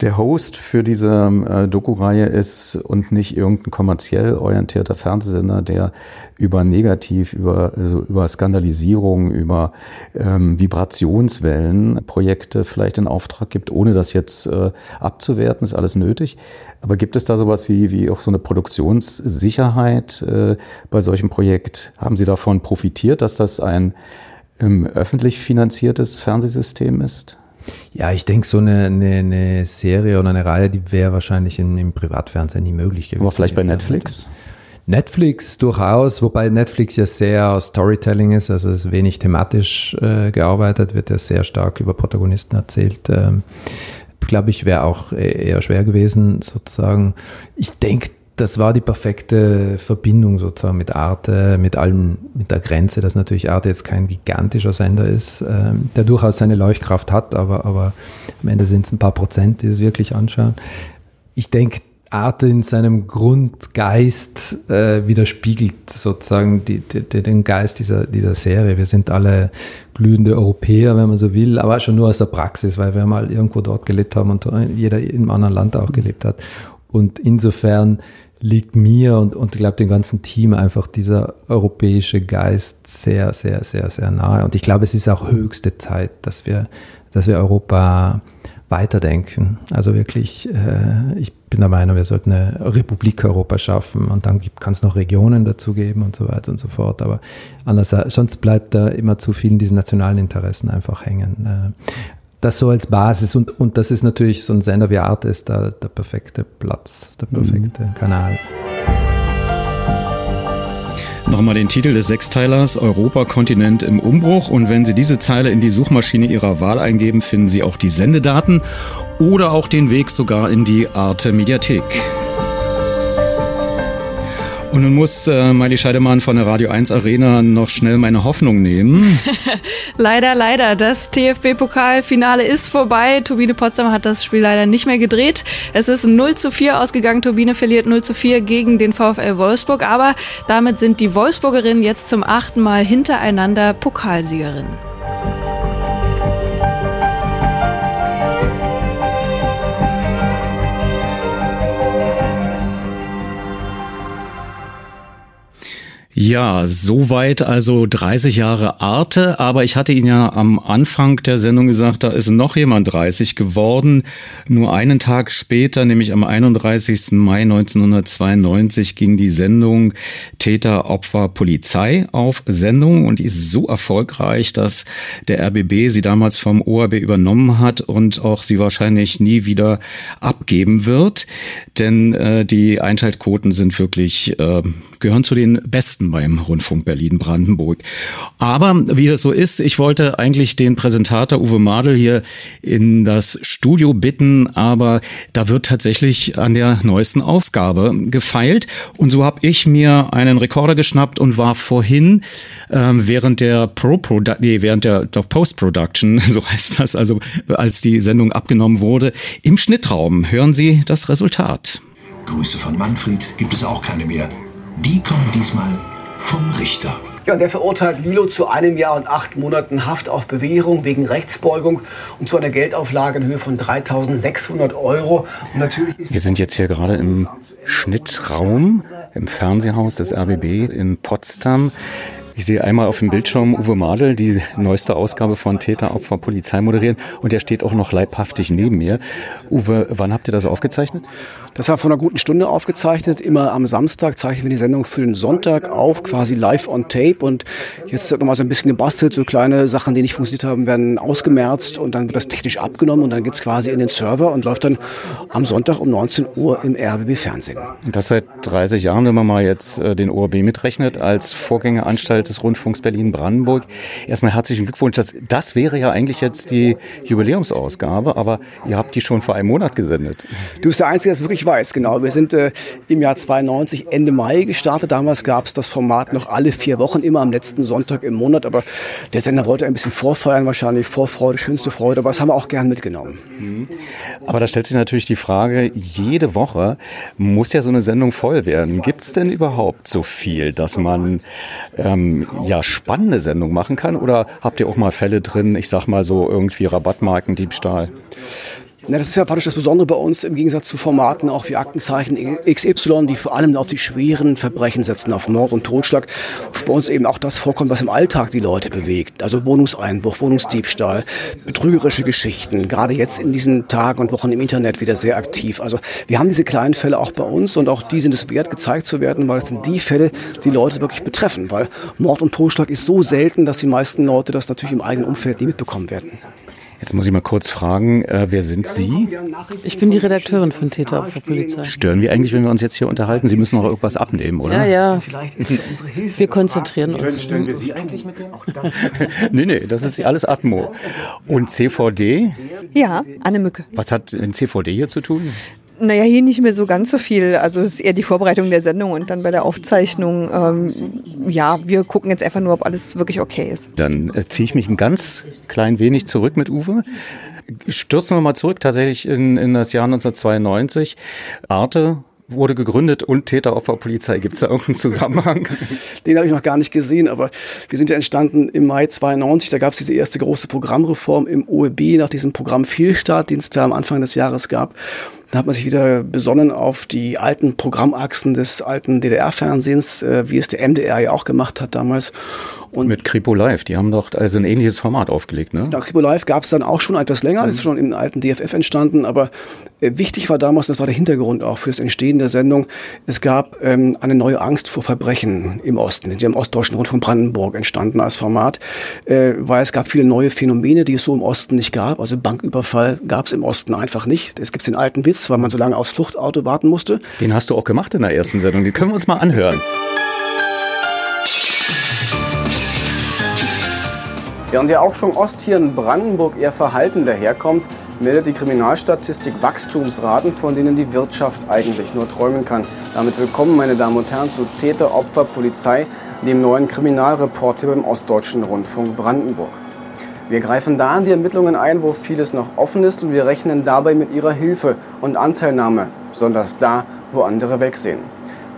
der Host für diese äh, Doku-Reihe ist und nicht irgendein kommerziell orientierter Fernsehsender, der über Negativ, über, also über Skandalisierung, über ähm, Vibrationswellen Projekte vielleicht in Auftrag gibt, ohne das jetzt äh, abzuwerten, ist alles nötig. Aber gibt es da sowas wie, wie auch so eine Produktionssicherheit äh, bei solchem Projekt? Haben Sie davon profitiert, dass das ein ähm, öffentlich finanziertes Fernsehsystem ist? Ja, ich denke, so eine, eine, eine, Serie oder eine Reihe, die wäre wahrscheinlich im, im Privatfernsehen nie möglich gewesen. Aber vielleicht bei Netflix? Netflix durchaus, wobei Netflix ja sehr Storytelling ist, also es ist wenig thematisch äh, gearbeitet, wird ja sehr stark über Protagonisten erzählt. Ähm, Glaube ich, wäre auch e-, eher schwer gewesen, sozusagen. Ich denke, das war die perfekte Verbindung sozusagen mit Arte, mit allem, mit der Grenze, dass natürlich Arte jetzt kein gigantischer Sender ist, ähm, der durchaus seine Leuchtkraft hat, aber, aber am Ende sind es ein paar Prozent, die es wirklich anschauen. Ich denke, Arte in seinem Grundgeist äh, widerspiegelt sozusagen die, die, den Geist dieser, dieser Serie. Wir sind alle glühende Europäer, wenn man so will, aber schon nur aus der Praxis, weil wir mal irgendwo dort gelebt haben und jeder im anderen Land auch gelebt hat. Und insofern liegt mir und, und ich glaube dem ganzen Team einfach dieser europäische Geist sehr, sehr, sehr, sehr nahe. Und ich glaube, es ist auch höchste Zeit, dass wir, dass wir Europa weiterdenken. Also wirklich, äh, ich bin der Meinung, wir sollten eine Republik Europa schaffen und dann kann es noch Regionen dazu geben und so weiter und so fort. Aber anders, sonst bleibt da immer zu viel in diesen nationalen Interessen einfach hängen. Das so als Basis und, und das ist natürlich so ein Sender wie Art ist da der perfekte Platz, der perfekte mhm. Kanal. Nochmal den Titel des Sechsteilers Europa Kontinent im Umbruch und wenn Sie diese Zeile in die Suchmaschine Ihrer Wahl eingeben, finden Sie auch die Sendedaten oder auch den Weg sogar in die Arte Mediathek. Und nun muss äh, Miley Scheidemann von der Radio 1 Arena noch schnell meine Hoffnung nehmen. [laughs] leider, leider. Das TFB-Pokalfinale ist vorbei. Turbine Potsdam hat das Spiel leider nicht mehr gedreht. Es ist 0 zu 4 ausgegangen. Turbine verliert 0 zu 4 gegen den VfL Wolfsburg. Aber damit sind die Wolfsburgerinnen jetzt zum achten Mal hintereinander Pokalsiegerinnen. Ja, soweit also 30 Jahre Arte, aber ich hatte Ihnen ja am Anfang der Sendung gesagt, da ist noch jemand 30 geworden. Nur einen Tag später, nämlich am 31. Mai 1992, ging die Sendung Täter, Opfer, Polizei auf Sendung und die ist so erfolgreich, dass der RBB sie damals vom ORB übernommen hat und auch sie wahrscheinlich nie wieder abgeben wird, denn äh, die Einschaltquoten sind wirklich äh, gehören zu den besten beim Rundfunk Berlin-Brandenburg. Aber wie es so ist, ich wollte eigentlich den Präsentator Uwe Madel hier in das Studio bitten, aber da wird tatsächlich an der neuesten Ausgabe gefeilt. Und so habe ich mir einen Rekorder geschnappt und war vorhin ähm, während der Pro nee, während der Post-Production, [laughs] so heißt das, also als die Sendung abgenommen wurde, im Schnittraum. Hören Sie das Resultat. Grüße von Manfred gibt es auch keine mehr. Die kommen diesmal vom Richter. Ja, der verurteilt Lilo zu einem Jahr und acht Monaten Haft auf Bewährung wegen Rechtsbeugung und zu einer Geldauflage in Höhe von 3.600 Euro. Und natürlich Wir sind jetzt hier gerade im Schnittraum im Fernsehhaus des RBB in Potsdam. Ich sehe einmal auf dem Bildschirm Uwe Madel, die neueste Ausgabe von Täter, Opfer, Polizei moderieren und der steht auch noch leibhaftig neben mir. Uwe, wann habt ihr das aufgezeichnet? Das war vor einer guten Stunde aufgezeichnet. Immer am Samstag zeichnen wir die Sendung für den Sonntag auf, quasi live on tape. Und jetzt wird nochmal so ein bisschen gebastelt. So kleine Sachen, die nicht funktioniert haben, werden ausgemerzt und dann wird das technisch abgenommen und dann geht's quasi in den Server und läuft dann am Sonntag um 19 Uhr im RBB Fernsehen. Und das seit 30 Jahren, wenn man mal jetzt äh, den ORB mitrechnet, als Vorgängeranstalt des Rundfunks Berlin-Brandenburg. Erstmal herzlichen Glückwunsch. Das, das wäre ja eigentlich jetzt die Jubiläumsausgabe, aber ihr habt die schon vor einem Monat gesendet. Du bist der Einzige, der es wirklich weiß, genau. Wir sind äh, im Jahr 92 Ende Mai gestartet. Damals gab es das Format noch alle vier Wochen, immer am letzten Sonntag im Monat. Aber der Sender wollte ein bisschen vorfeiern, wahrscheinlich Vorfreude, schönste Freude. Aber das haben wir auch gern mitgenommen. Mhm. Aber da stellt sich natürlich die Frage, jede Woche muss ja so eine Sendung voll werden. Gibt es denn überhaupt so viel, dass man ähm, ja spannende Sendung machen kann? Oder habt ihr auch mal Fälle drin, ich sag mal so irgendwie Rabattmarken, Diebstahl? Na, das ist ja praktisch das Besondere bei uns im Gegensatz zu Formaten auch wie Aktenzeichen XY, die vor allem auf die schweren Verbrechen setzen, auf Mord und Totschlag, dass bei uns eben auch das vorkommt, was im Alltag die Leute bewegt. Also Wohnungseinbruch, Wohnungsdiebstahl, betrügerische Geschichten, gerade jetzt in diesen Tagen und Wochen im Internet wieder sehr aktiv. Also wir haben diese kleinen Fälle auch bei uns und auch die sind es wert, gezeigt zu werden, weil es sind die Fälle, die Leute wirklich betreffen, weil Mord und Totschlag ist so selten, dass die meisten Leute das natürlich im eigenen Umfeld nie mitbekommen werden. Jetzt muss ich mal kurz fragen, äh, wer sind Sie? Ich bin die Redakteurin von Täter auf der Polizei. Stören wir eigentlich, wenn wir uns jetzt hier unterhalten? Sie müssen noch irgendwas abnehmen, oder? Ja, ja. Wir konzentrieren uns. Stören wir Sie eigentlich mit dem? [laughs] nee, nee, das ist alles Atmo. Und CVD? Ja, Anne Mücke. Was hat ein CVD hier zu tun? Naja, hier nicht mehr so ganz so viel. Also es ist eher die Vorbereitung der Sendung und dann bei der Aufzeichnung. Ähm, ja, wir gucken jetzt einfach nur, ob alles wirklich okay ist. Dann äh, ziehe ich mich ein ganz klein wenig zurück mit Uwe. Stürzen wir mal zurück tatsächlich in, in das Jahr 1992. Arte wurde gegründet und Täteropferpolizei. Gibt es da irgendeinen Zusammenhang? [laughs] Den habe ich noch gar nicht gesehen, aber wir sind ja entstanden im Mai 92. Da gab es diese erste große Programmreform im OEB nach diesem Programm Vielstart, den es da am Anfang des Jahres gab. Da hat man sich wieder besonnen auf die alten Programmachsen des alten DDR-Fernsehens, äh, wie es der MDR ja auch gemacht hat damals. Und mit Kripo Live, die haben doch also ein ähnliches Format aufgelegt, ne? Ja, Kripo Live gab es dann auch schon etwas länger, das ist schon im alten DFF entstanden, aber äh, wichtig war damals, das war der Hintergrund auch für das Entstehen der Sendung, es gab ähm, eine neue Angst vor Verbrechen im Osten. Die im Ostdeutschen Rundfunk Brandenburg entstanden als Format, äh, weil es gab viele neue Phänomene, die es so im Osten nicht gab. Also Banküberfall gab es im Osten einfach nicht. Es gibt den alten Witz, weil man so lange aufs Fluchtauto warten musste. Den hast du auch gemacht in der ersten Sendung, die können wir uns mal anhören. Während der Aufschwung Ost hier in Brandenburg eher verhalten daherkommt, meldet die Kriminalstatistik Wachstumsraten, von denen die Wirtschaft eigentlich nur träumen kann. Damit willkommen, meine Damen und Herren, zu Täter, Opfer, Polizei, dem neuen Kriminalreport hier beim Ostdeutschen Rundfunk Brandenburg. Wir greifen da in die Ermittlungen ein, wo vieles noch offen ist und wir rechnen dabei mit Ihrer Hilfe und Anteilnahme, besonders da, wo andere wegsehen.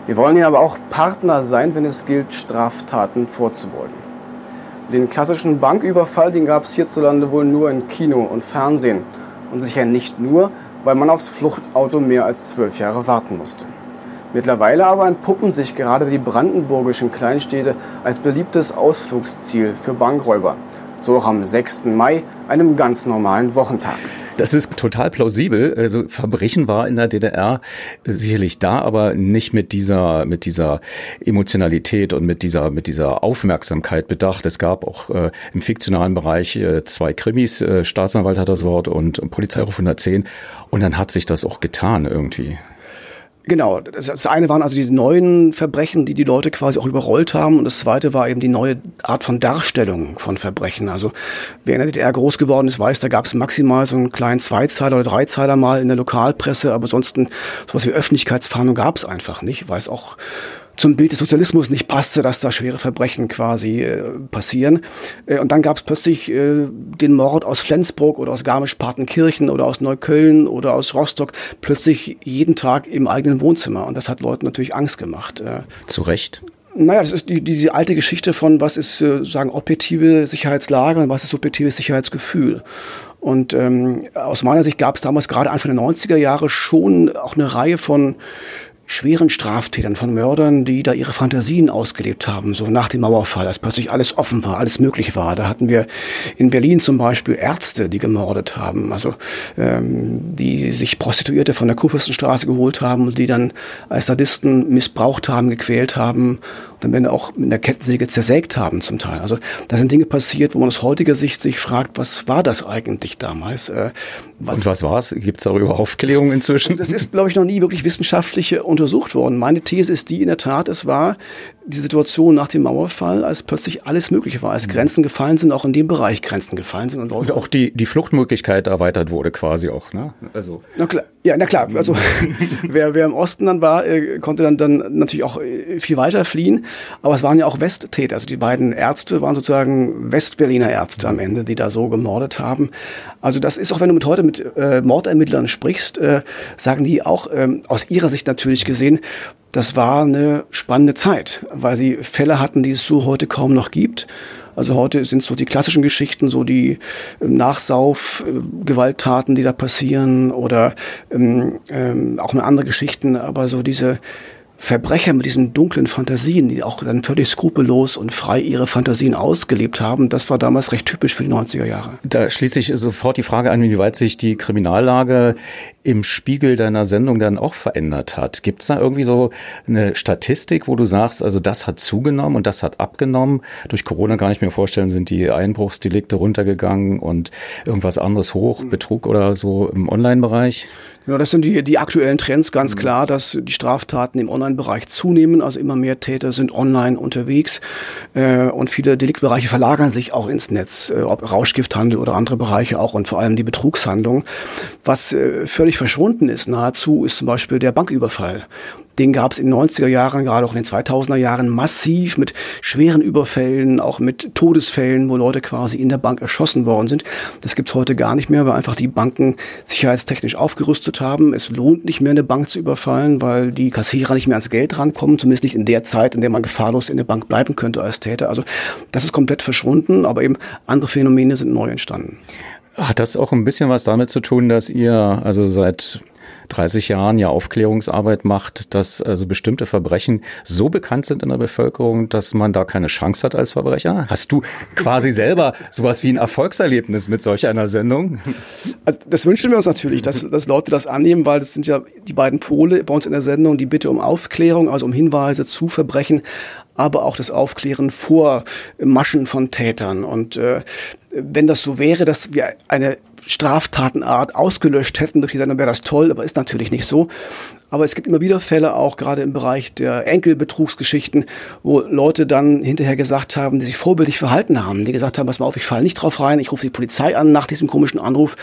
Wir wollen Ihnen aber auch Partner sein, wenn es gilt, Straftaten vorzubeugen. Den klassischen Banküberfall, den gab es hierzulande wohl nur in Kino und Fernsehen. Und sicher nicht nur, weil man aufs Fluchtauto mehr als zwölf Jahre warten musste. Mittlerweile aber entpuppen sich gerade die brandenburgischen Kleinstädte als beliebtes Ausflugsziel für Bankräuber. So auch am 6. Mai, einem ganz normalen Wochentag. Das ist total plausibel. Also Verbrechen war in der DDR sicherlich da, aber nicht mit dieser mit dieser Emotionalität und mit dieser mit dieser Aufmerksamkeit bedacht. Es gab auch äh, im fiktionalen Bereich äh, zwei Krimis. Äh, Staatsanwalt hat das Wort und Polizeiruf 110. Und dann hat sich das auch getan irgendwie. Genau, das eine waren also die neuen Verbrechen, die die Leute quasi auch überrollt haben. Und das zweite war eben die neue Art von Darstellung von Verbrechen. Also wer in der DDR groß geworden ist, weiß, da gab es maximal so einen kleinen Zweizeiler oder Dreizeiler mal in der Lokalpresse. Aber ansonsten sowas wie Öffentlichkeitsfahndung gab es einfach nicht, weil es auch zum Bild des Sozialismus nicht passte, dass da schwere Verbrechen quasi äh, passieren. Äh, und dann gab es plötzlich äh, den Mord aus Flensburg oder aus Garmisch-Partenkirchen oder aus Neukölln oder aus Rostock plötzlich jeden Tag im eigenen Wohnzimmer. Und das hat Leuten natürlich Angst gemacht. Äh. Zu Recht. Naja, das ist die, die, alte Geschichte von, was ist äh, sagen objektive Sicherheitslage und was ist subjektives Sicherheitsgefühl. Und ähm, aus meiner Sicht gab es damals gerade Anfang der 90er Jahre schon auch eine Reihe von schweren Straftätern, von Mördern, die da ihre Fantasien ausgelebt haben, so nach dem Mauerfall, als plötzlich alles offen war, alles möglich war. Da hatten wir in Berlin zum Beispiel Ärzte, die gemordet haben, also ähm, die sich Prostituierte von der Kurfürstenstraße geholt haben und die dann als Sadisten missbraucht haben, gequält haben dann werden auch mit der Kettensäge zersägt haben zum Teil. Also da sind Dinge passiert, wo man aus heutiger Sicht sich fragt, was war das eigentlich damals? Äh, was Und was war es? Gibt es darüber Aufklärung inzwischen? Das ist, glaube ich, noch nie wirklich wissenschaftlich untersucht worden. Meine These ist die, in der Tat, es war die Situation nach dem Mauerfall, als plötzlich alles möglich war, als mhm. Grenzen gefallen sind, auch in dem Bereich Grenzen gefallen sind. Und, und auch die, die Fluchtmöglichkeit erweitert wurde quasi auch, ne? Also. Na klar, ja, na klar. Also [laughs] wer, wer im Osten dann war, äh, konnte dann, dann natürlich auch äh, viel weiter fliehen. Aber es waren ja auch Westtäter. Also die beiden Ärzte waren sozusagen Westberliner Ärzte am Ende, die da so gemordet haben. Also das ist auch, wenn du mit heute mit äh, Mordermittlern sprichst, äh, sagen die auch ähm, aus ihrer Sicht natürlich gesehen, das war eine spannende Zeit, weil sie Fälle hatten, die es so heute kaum noch gibt. Also heute sind so die klassischen Geschichten, so die ähm, Nachsauf, äh, die da passieren oder ähm, ähm, auch mal andere Geschichten, aber so diese Verbrecher mit diesen dunklen Fantasien, die auch dann völlig skrupellos und frei ihre Fantasien ausgelebt haben, das war damals recht typisch für die 90er Jahre. Da schließt sich sofort die Frage an, inwieweit sich die Kriminallage im Spiegel deiner Sendung dann auch verändert hat. Gibt es da irgendwie so eine Statistik, wo du sagst, also das hat zugenommen und das hat abgenommen? Durch Corona gar nicht mehr vorstellen, sind die Einbruchsdelikte runtergegangen und irgendwas anderes hoch, Betrug oder so im Online-Bereich? Ja, das sind die, die aktuellen Trends ganz mhm. klar, dass die Straftaten im Online-Bereich zunehmen. Also immer mehr Täter sind online unterwegs äh, und viele Deliktbereiche verlagern sich auch ins Netz, äh, ob Rauschgifthandel oder andere Bereiche auch und vor allem die Betrugshandlung. Was äh, völlig verschwunden ist nahezu, ist zum Beispiel der Banküberfall. Den gab es in den 90er Jahren, gerade auch in den 2000er Jahren massiv mit schweren Überfällen, auch mit Todesfällen, wo Leute quasi in der Bank erschossen worden sind. Das gibt's heute gar nicht mehr, weil einfach die Banken sicherheitstechnisch aufgerüstet haben. Es lohnt nicht mehr, eine Bank zu überfallen, weil die Kassierer nicht mehr ans Geld rankommen, zumindest nicht in der Zeit, in der man gefahrlos in der Bank bleiben könnte als Täter. Also das ist komplett verschwunden, aber eben andere Phänomene sind neu entstanden. Hat das auch ein bisschen was damit zu tun, dass ihr also seit 30 Jahren ja Aufklärungsarbeit macht, dass also bestimmte Verbrechen so bekannt sind in der Bevölkerung, dass man da keine Chance hat als Verbrecher? Hast du quasi selber sowas wie ein Erfolgserlebnis mit solch einer Sendung? Also das wünschen wir uns natürlich, dass, dass Leute das annehmen, weil das sind ja die beiden Pole bei uns in der Sendung, die Bitte um Aufklärung, also um Hinweise zu Verbrechen, aber auch das Aufklären vor Maschen von Tätern. Und äh, wenn das so wäre, dass wir eine Straftatenart ausgelöscht hätten durch die Sendung, wäre das toll, aber ist natürlich nicht so. Aber es gibt immer wieder Fälle, auch gerade im Bereich der Enkelbetrugsgeschichten, wo Leute dann hinterher gesagt haben, die sich vorbildlich verhalten haben, die gesagt haben, pass mal auf, ich falle nicht drauf rein, ich rufe die Polizei an nach diesem komischen Anruf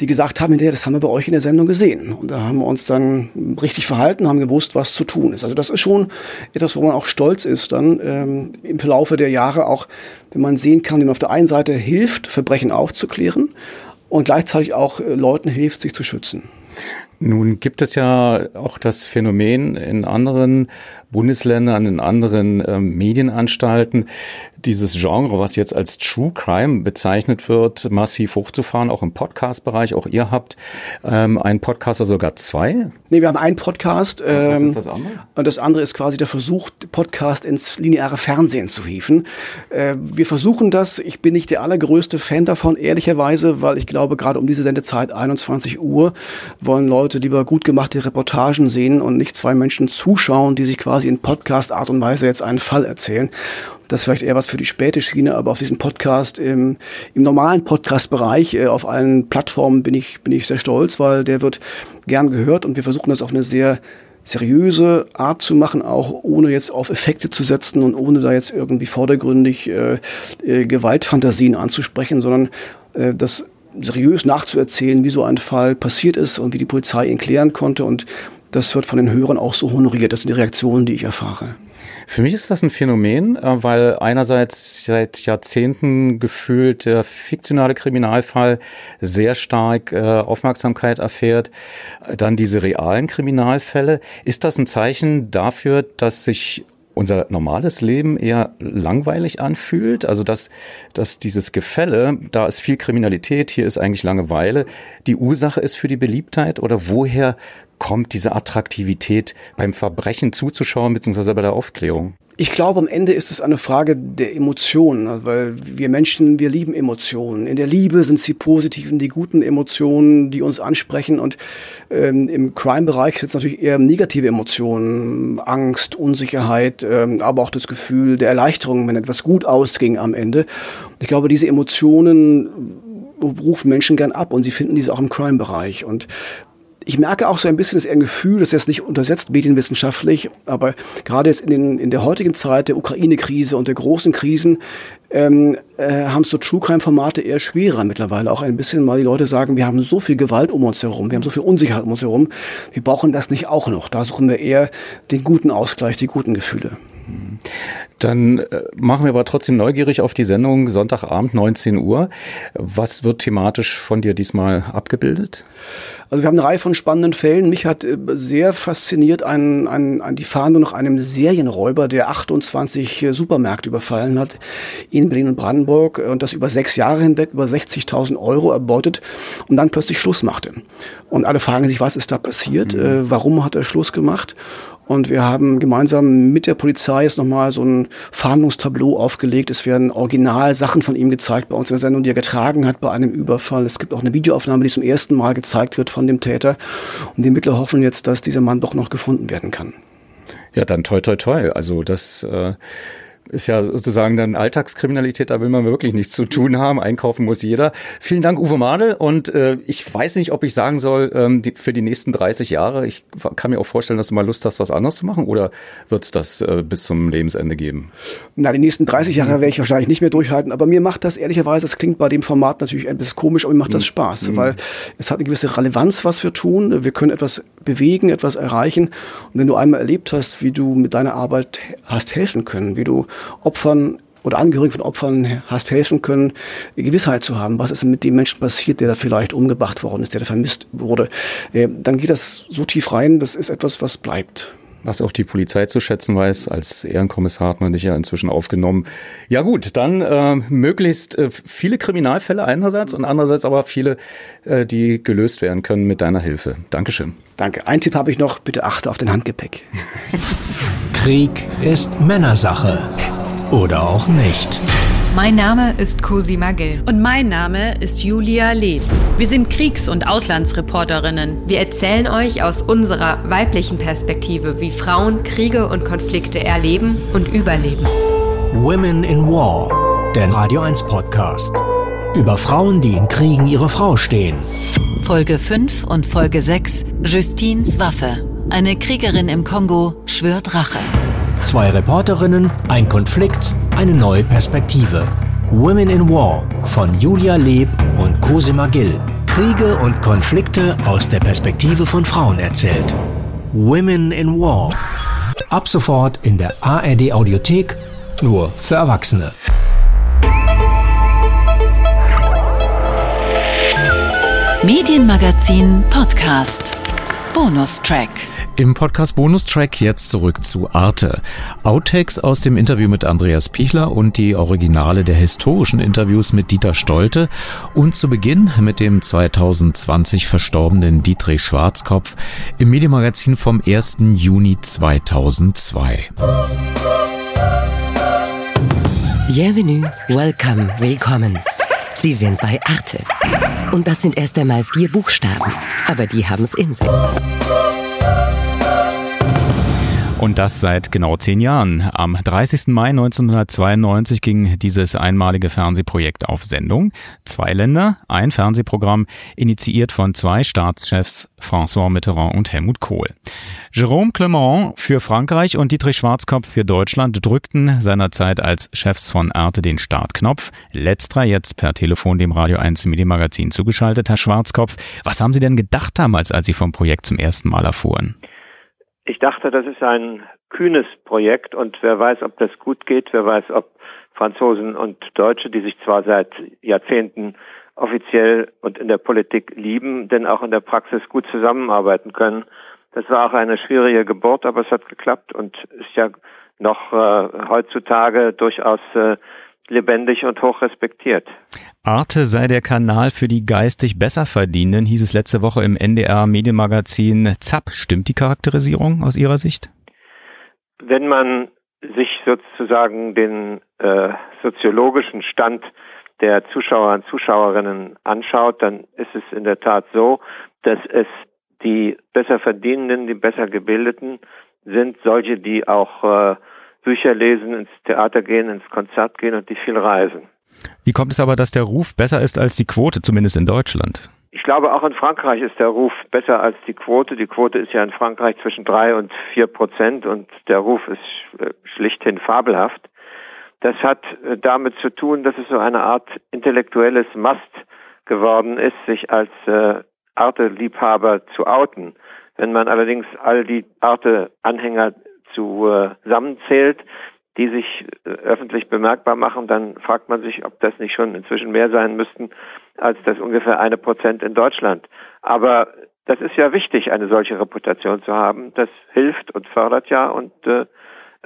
die gesagt haben hinterher, das haben wir bei euch in der Sendung gesehen. Und da haben wir uns dann richtig verhalten, haben gewusst, was zu tun ist. Also das ist schon etwas, wo man auch stolz ist dann ähm, im Verlaufe der Jahre auch, wenn man sehen kann, den auf der einen Seite hilft, Verbrechen aufzuklären und gleichzeitig auch äh, Leuten hilft, sich zu schützen. Nun gibt es ja auch das Phänomen in anderen Bundesländern, in anderen ähm, Medienanstalten, dieses Genre, was jetzt als True Crime bezeichnet wird, massiv hochzufahren, auch im Podcast-Bereich. Auch ihr habt ähm, einen Podcast oder sogar zwei? Nee, wir haben einen Podcast. Ähm, was ist das andere? Und das andere ist quasi der Versuch, Podcast ins lineare Fernsehen zu hieven. Äh, wir versuchen das. Ich bin nicht der allergrößte Fan davon, ehrlicherweise, weil ich glaube, gerade um diese Sendezeit, 21 Uhr, wollen Leute lieber gut gemachte Reportagen sehen und nicht zwei Menschen zuschauen, die sich quasi quasi in Podcast-Art und Weise jetzt einen Fall erzählen. Das ist vielleicht eher was für die späte Schiene, aber auf diesen Podcast im, im normalen Podcast-Bereich, äh, auf allen Plattformen bin ich, bin ich sehr stolz, weil der wird gern gehört und wir versuchen das auf eine sehr seriöse Art zu machen, auch ohne jetzt auf Effekte zu setzen und ohne da jetzt irgendwie vordergründig äh, äh, Gewaltfantasien anzusprechen, sondern äh, das seriös nachzuerzählen, wie so ein Fall passiert ist und wie die Polizei ihn klären konnte und das wird von den Hörern auch so honoriert. Das sind die Reaktionen, die ich erfahre. Für mich ist das ein Phänomen, äh, weil einerseits seit Jahrzehnten gefühlt der fiktionale Kriminalfall sehr stark äh, Aufmerksamkeit erfährt, dann diese realen Kriminalfälle. Ist das ein Zeichen dafür, dass sich unser normales Leben eher langweilig anfühlt. Also dass, dass dieses Gefälle, da ist viel Kriminalität, hier ist eigentlich Langeweile, die Ursache ist für die Beliebtheit oder woher kommt diese Attraktivität beim Verbrechen zuzuschauen, beziehungsweise bei der Aufklärung? Ich glaube, am Ende ist es eine Frage der Emotionen, weil wir Menschen, wir lieben Emotionen. In der Liebe sind es die positiven, die guten Emotionen, die uns ansprechen. Und ähm, im Crime-Bereich sind es natürlich eher negative Emotionen, Angst, Unsicherheit, ähm, aber auch das Gefühl der Erleichterung, wenn etwas gut ausging am Ende. Ich glaube, diese Emotionen rufen Menschen gern ab und sie finden diese auch im Crime-Bereich. Und ich merke auch so ein bisschen, dass er ein Gefühl, das ist jetzt nicht untersetzt medienwissenschaftlich, aber gerade jetzt in, den, in der heutigen Zeit der Ukraine-Krise und der großen Krisen ähm, äh, haben so True Crime-Formate eher schwerer mittlerweile auch ein bisschen, weil die Leute sagen, wir haben so viel Gewalt um uns herum, wir haben so viel Unsicherheit um uns herum, wir brauchen das nicht auch noch. Da suchen wir eher den guten Ausgleich, die guten Gefühle. Dann äh, machen wir aber trotzdem neugierig auf die Sendung Sonntagabend 19 Uhr. Was wird thematisch von dir diesmal abgebildet? Also wir haben eine Reihe von spannenden Fällen. Mich hat äh, sehr fasziniert ein, ein, ein, die Fahndung nach einem Serienräuber, der 28 äh, Supermärkte überfallen hat in Berlin und Brandenburg und das über sechs Jahre hinweg über 60.000 Euro erbeutet und dann plötzlich Schluss machte. Und alle fragen sich, was ist da passiert? Mhm. Warum hat er Schluss gemacht? Und wir haben gemeinsam mit der Polizei jetzt nochmal so ein Fahndungstableau aufgelegt. Es werden original Sachen von ihm gezeigt bei uns in der Sendung, die er getragen hat bei einem Überfall. Es gibt auch eine Videoaufnahme, die zum ersten Mal gezeigt wird von dem Täter. Und die Ermittler hoffen jetzt, dass dieser Mann doch noch gefunden werden kann. Ja, dann toi toi toi. Also das äh, ist ja sozusagen dann Alltagskriminalität, da will man wirklich nichts zu tun haben. Einkaufen muss jeder. Vielen Dank, Uwe Madel. Und äh, ich weiß nicht, ob ich sagen soll, ähm, die, für die nächsten 30 Jahre, ich kann mir auch vorstellen, dass du mal Lust hast, was anderes zu machen, oder wird es das äh, bis zum Lebensende geben? Na, die nächsten 30 Jahre werde ich wahrscheinlich nicht mehr durchhalten, aber mir macht das ehrlicherweise, das klingt bei dem Format natürlich ein bisschen komisch, aber mir macht das mhm. Spaß, mhm. weil es hat eine gewisse Relevanz, was wir tun. Wir können etwas bewegen, etwas erreichen. Und wenn du einmal erlebt hast, wie du mit deiner Arbeit hast helfen können, wie du Opfern oder Angehörigen von Opfern hast helfen können, Gewissheit zu haben, was ist mit dem Menschen passiert, der da vielleicht umgebracht worden ist, der da vermisst wurde, äh, dann geht das so tief rein, das ist etwas, was bleibt was auch die Polizei zu schätzen weiß. Als Ehrenkommissar hat man dich ja inzwischen aufgenommen. Ja gut, dann äh, möglichst äh, viele Kriminalfälle einerseits und andererseits aber viele, äh, die gelöst werden können mit deiner Hilfe. Dankeschön. Danke. Ein Tipp habe ich noch, bitte achte auf den Handgepäck. Krieg ist Männersache. Oder auch nicht. Mein Name ist Cosima Gill. Und mein Name ist Julia Leb. Wir sind Kriegs- und Auslandsreporterinnen. Wir erzählen euch aus unserer weiblichen Perspektive, wie Frauen Kriege und Konflikte erleben und überleben. Women in War, der Radio 1 Podcast. Über Frauen, die in Kriegen ihre Frau stehen. Folge 5 und Folge 6 Justines Waffe. Eine Kriegerin im Kongo schwört Rache. Zwei Reporterinnen, ein Konflikt, eine neue Perspektive. Women in War von Julia Leb und Cosima Gill. Kriege und Konflikte aus der Perspektive von Frauen erzählt. Women in War. Ab sofort in der ARD Audiothek, nur für Erwachsene. Medienmagazin Podcast. Bonustrack. Im Podcast Bonustrack jetzt zurück zu Arte. Outtakes aus dem Interview mit Andreas Pichler und die Originale der historischen Interviews mit Dieter Stolte und zu Beginn mit dem 2020 verstorbenen Dietrich Schwarzkopf im Medienmagazin vom 1. Juni 2002. Bienvenue, welcome, willkommen. Sie sind bei Arte. Und das sind erst einmal vier Buchstaben, aber die haben es in sich. Und das seit genau zehn Jahren. Am 30. Mai 1992 ging dieses einmalige Fernsehprojekt auf Sendung. Zwei Länder, ein Fernsehprogramm, initiiert von zwei Staatschefs, François Mitterrand und Helmut Kohl. Jérôme Clement für Frankreich und Dietrich Schwarzkopf für Deutschland drückten seinerzeit als Chefs von Arte den Startknopf. Letzterer jetzt per Telefon dem Radio 1 Medienmagazin zugeschaltet. Herr Schwarzkopf, was haben Sie denn gedacht damals, als Sie vom Projekt zum ersten Mal erfuhren? Ich dachte, das ist ein kühnes Projekt und wer weiß, ob das gut geht, wer weiß, ob Franzosen und Deutsche, die sich zwar seit Jahrzehnten offiziell und in der Politik lieben, denn auch in der Praxis gut zusammenarbeiten können. Das war auch eine schwierige Geburt, aber es hat geklappt und ist ja noch äh, heutzutage durchaus äh, lebendig und hoch respektiert. Arte sei der Kanal für die geistig Besserverdienenden, hieß es letzte Woche im NDR Medienmagazin ZAP. Stimmt die Charakterisierung aus Ihrer Sicht? Wenn man sich sozusagen den äh, soziologischen Stand der Zuschauer und Zuschauerinnen anschaut, dann ist es in der Tat so, dass es die besser verdienenden, die besser gebildeten sind, solche, die auch äh, Bücher lesen, ins Theater gehen, ins Konzert gehen und die viel reisen. Wie kommt es aber, dass der Ruf besser ist als die Quote, zumindest in Deutschland? Ich glaube, auch in Frankreich ist der Ruf besser als die Quote. Die Quote ist ja in Frankreich zwischen drei und vier Prozent und der Ruf ist äh, schlichthin fabelhaft. Das hat äh, damit zu tun, dass es so eine Art intellektuelles Mast geworden ist, sich als äh, Arte-Liebhaber zu outen. Wenn man allerdings all die Arte-Anhänger zusammenzählt, die sich äh, öffentlich bemerkbar machen, dann fragt man sich, ob das nicht schon inzwischen mehr sein müssten als das ungefähr eine Prozent in Deutschland. Aber das ist ja wichtig, eine solche Reputation zu haben. Das hilft und fördert ja und äh,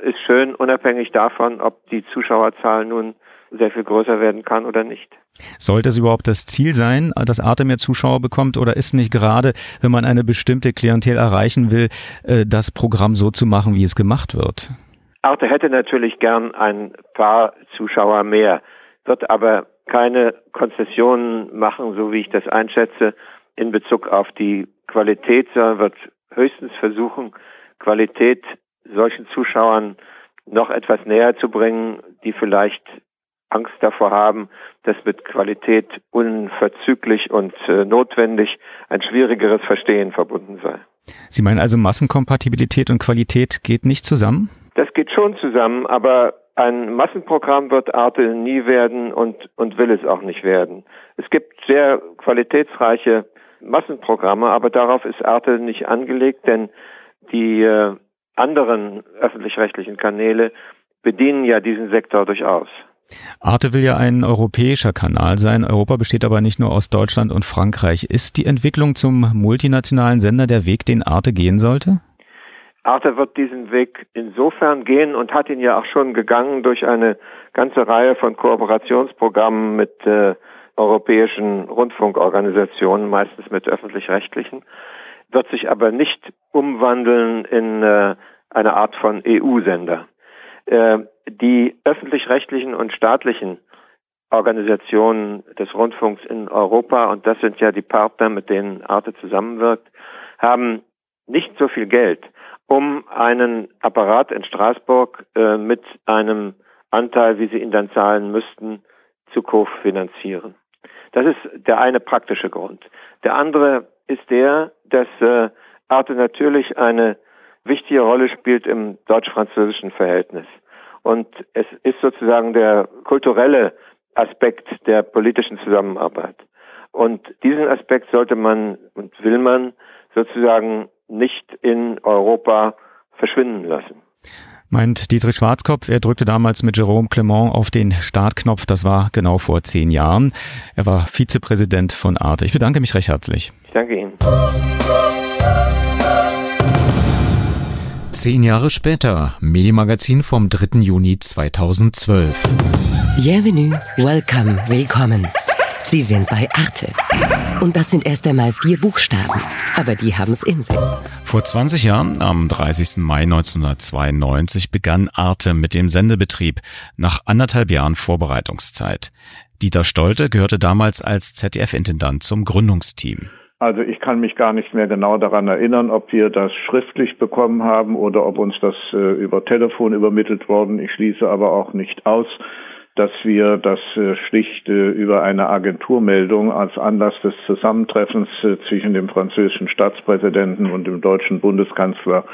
ist schön, unabhängig davon, ob die Zuschauerzahl nun sehr viel größer werden kann oder nicht. Sollte es überhaupt das Ziel sein, dass Arte mehr Zuschauer bekommt oder ist nicht gerade, wenn man eine bestimmte Klientel erreichen will, äh, das Programm so zu machen, wie es gemacht wird? Arte hätte natürlich gern ein paar Zuschauer mehr, wird aber keine Konzessionen machen, so wie ich das einschätze, in Bezug auf die Qualität, sondern wird höchstens versuchen, Qualität solchen Zuschauern noch etwas näher zu bringen, die vielleicht Angst davor haben, dass mit Qualität unverzüglich und äh, notwendig ein schwierigeres Verstehen verbunden sei. Sie meinen also Massenkompatibilität und Qualität geht nicht zusammen? Das geht schon zusammen, aber ein Massenprogramm wird Arte nie werden und, und will es auch nicht werden. Es gibt sehr qualitätsreiche Massenprogramme, aber darauf ist Arte nicht angelegt, denn die äh, anderen öffentlich-rechtlichen Kanäle bedienen ja diesen Sektor durchaus. Arte will ja ein europäischer Kanal sein. Europa besteht aber nicht nur aus Deutschland und Frankreich. Ist die Entwicklung zum multinationalen Sender der Weg, den Arte gehen sollte? Arte wird diesen Weg insofern gehen und hat ihn ja auch schon gegangen durch eine ganze Reihe von Kooperationsprogrammen mit äh, europäischen Rundfunkorganisationen, meistens mit öffentlich-rechtlichen, wird sich aber nicht umwandeln in äh, eine Art von EU-Sender. Äh, die öffentlich-rechtlichen und staatlichen Organisationen des Rundfunks in Europa, und das sind ja die Partner, mit denen Arte zusammenwirkt, haben nicht so viel Geld, um einen Apparat in Straßburg äh, mit einem Anteil, wie sie ihn dann zahlen müssten, zu kofinanzieren. Das ist der eine praktische Grund. Der andere ist der, dass äh, Arte natürlich eine wichtige Rolle spielt im deutsch-französischen Verhältnis. Und es ist sozusagen der kulturelle Aspekt der politischen Zusammenarbeit. Und diesen Aspekt sollte man und will man sozusagen nicht in Europa verschwinden lassen. Meint Dietrich Schwarzkopf, er drückte damals mit Jerome Clement auf den Startknopf, das war genau vor zehn Jahren. Er war Vizepräsident von Arte. Ich bedanke mich recht herzlich. Ich danke Ihnen. Zehn Jahre später, Medienmagazin vom 3. Juni 2012. Bienvenue, welcome, willkommen. Sie sind bei Arte. Und das sind erst einmal vier Buchstaben, aber die haben es in sich. Vor 20 Jahren, am 30. Mai 1992, begann Arte mit dem Sendebetrieb nach anderthalb Jahren Vorbereitungszeit. Dieter Stolte gehörte damals als ZDF-Intendant zum Gründungsteam. Also ich kann mich gar nicht mehr genau daran erinnern, ob wir das schriftlich bekommen haben oder ob uns das äh, über Telefon übermittelt worden. Ich schließe aber auch nicht aus, dass wir das äh, schlicht äh, über eine Agenturmeldung als Anlass des Zusammentreffens äh, zwischen dem französischen Staatspräsidenten und dem deutschen Bundeskanzler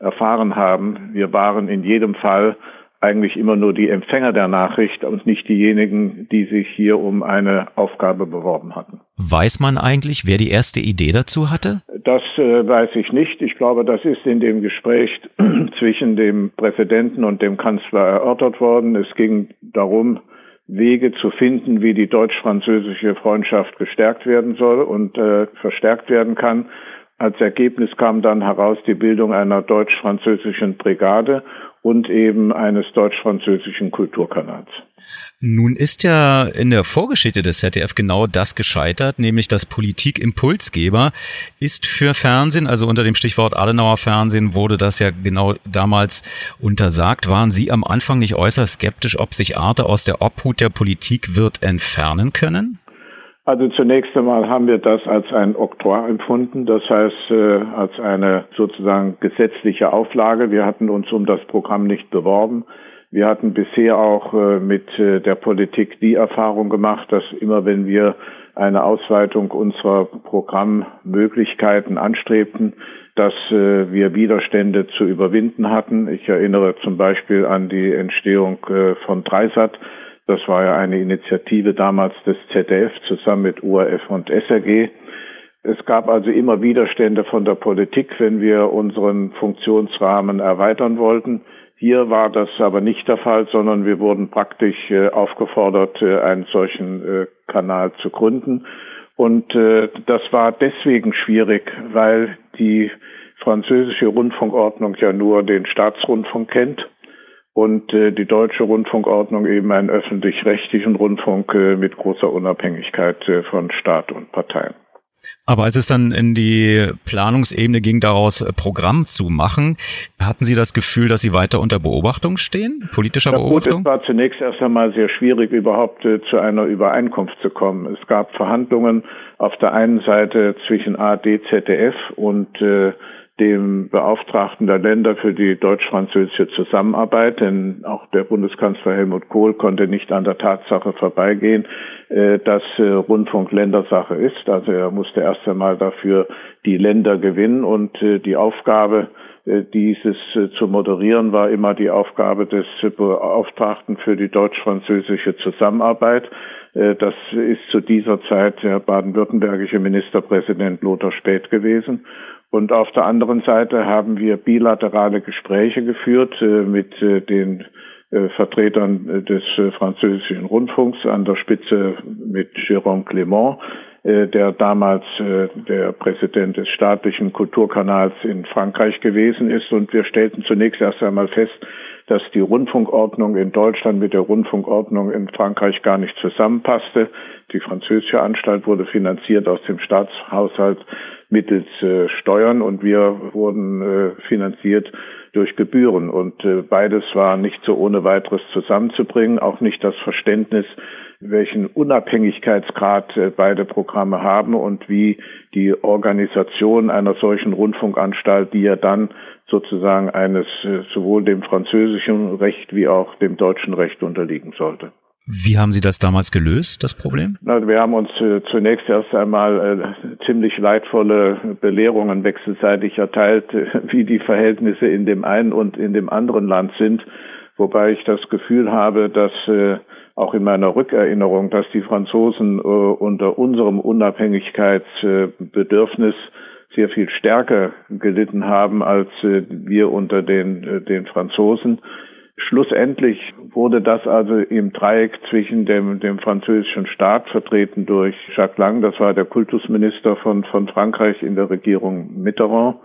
erfahren haben. Wir waren in jedem Fall eigentlich immer nur die Empfänger der Nachricht und nicht diejenigen, die sich hier um eine Aufgabe beworben hatten. Weiß man eigentlich, wer die erste Idee dazu hatte? Das äh, weiß ich nicht. Ich glaube, das ist in dem Gespräch [clears throat] zwischen dem Präsidenten und dem Kanzler erörtert worden. Es ging darum, Wege zu finden, wie die deutsch-französische Freundschaft gestärkt werden soll und äh, verstärkt werden kann. Als Ergebnis kam dann heraus die Bildung einer deutsch-französischen Brigade und eben eines deutsch-französischen Kulturkanals. Nun ist ja in der Vorgeschichte des ZDF genau das gescheitert, nämlich dass Politik Impulsgeber ist für Fernsehen, also unter dem Stichwort Adenauer Fernsehen wurde das ja genau damals untersagt. Waren Sie am Anfang nicht äußerst skeptisch, ob sich Arte aus der Obhut der Politik wird entfernen können? Also zunächst einmal haben wir das als ein Oktroi empfunden, das heißt äh, als eine sozusagen gesetzliche Auflage. Wir hatten uns um das Programm nicht beworben. Wir hatten bisher auch äh, mit äh, der Politik die Erfahrung gemacht, dass immer wenn wir eine Ausweitung unserer Programmmöglichkeiten anstrebten, dass wir Widerstände zu überwinden hatten. Ich erinnere zum Beispiel an die Entstehung von Dreisat das war ja eine Initiative damals des ZDF zusammen mit ORF und SRG. Es gab also immer Widerstände von der Politik, wenn wir unseren Funktionsrahmen erweitern wollten. Hier war das aber nicht der Fall, sondern wir wurden praktisch äh, aufgefordert, äh, einen solchen äh, Kanal zu gründen. Und äh, das war deswegen schwierig, weil die französische Rundfunkordnung ja nur den Staatsrundfunk kennt und äh, die deutsche Rundfunkordnung eben einen öffentlich-rechtlichen Rundfunk äh, mit großer Unabhängigkeit äh, von Staat und Parteien. Aber als es dann in die Planungsebene ging, daraus äh, Programm zu machen, hatten Sie das Gefühl, dass Sie weiter unter Beobachtung stehen, politischer ja, Beobachtung? Gut, es war zunächst erst einmal sehr schwierig, überhaupt äh, zu einer Übereinkunft zu kommen. Es gab Verhandlungen auf der einen Seite zwischen ARD, ZDF und äh, dem Beauftragten der Länder für die deutsch-französische Zusammenarbeit, denn auch der Bundeskanzler Helmut Kohl konnte nicht an der Tatsache vorbeigehen, äh, dass äh, Rundfunk Ländersache ist. Also er musste erst einmal dafür die Länder gewinnen und äh, die Aufgabe, dieses zu moderieren, war immer die Aufgabe des Beauftragten für die deutsch-französische Zusammenarbeit. Das ist zu dieser Zeit der baden-württembergische Ministerpräsident Lothar Späth gewesen. Und auf der anderen Seite haben wir bilaterale Gespräche geführt äh, mit äh, den äh, Vertretern des französischen Rundfunks an der Spitze mit Jérôme Clément, der damals der Präsident des staatlichen Kulturkanals in Frankreich gewesen ist. Und wir stellten zunächst erst einmal fest, dass die Rundfunkordnung in Deutschland mit der Rundfunkordnung in Frankreich gar nicht zusammenpasste. Die französische Anstalt wurde finanziert aus dem Staatshaushalt mittels äh, Steuern und wir wurden äh, finanziert durch Gebühren. Und äh, beides war nicht so ohne weiteres zusammenzubringen, auch nicht das Verständnis, welchen Unabhängigkeitsgrad äh, beide Programme haben und wie die Organisation einer solchen Rundfunkanstalt, die ja dann sozusagen eines äh, sowohl dem französischen Recht wie auch dem deutschen Recht unterliegen sollte. Wie haben Sie das damals gelöst, das Problem? wir haben uns äh, zunächst erst einmal äh, ziemlich leidvolle Belehrungen wechselseitig erteilt, äh, wie die Verhältnisse in dem einen und in dem anderen Land sind. Wobei ich das Gefühl habe, dass äh, auch in meiner Rückerinnerung, dass die Franzosen äh, unter unserem Unabhängigkeitsbedürfnis sehr viel stärker gelitten haben als äh, wir unter den, den Franzosen. Schlussendlich wurde das also im Dreieck zwischen dem, dem französischen Staat, vertreten durch Jacques Lang, das war der Kultusminister von, von Frankreich in der Regierung Mitterrand,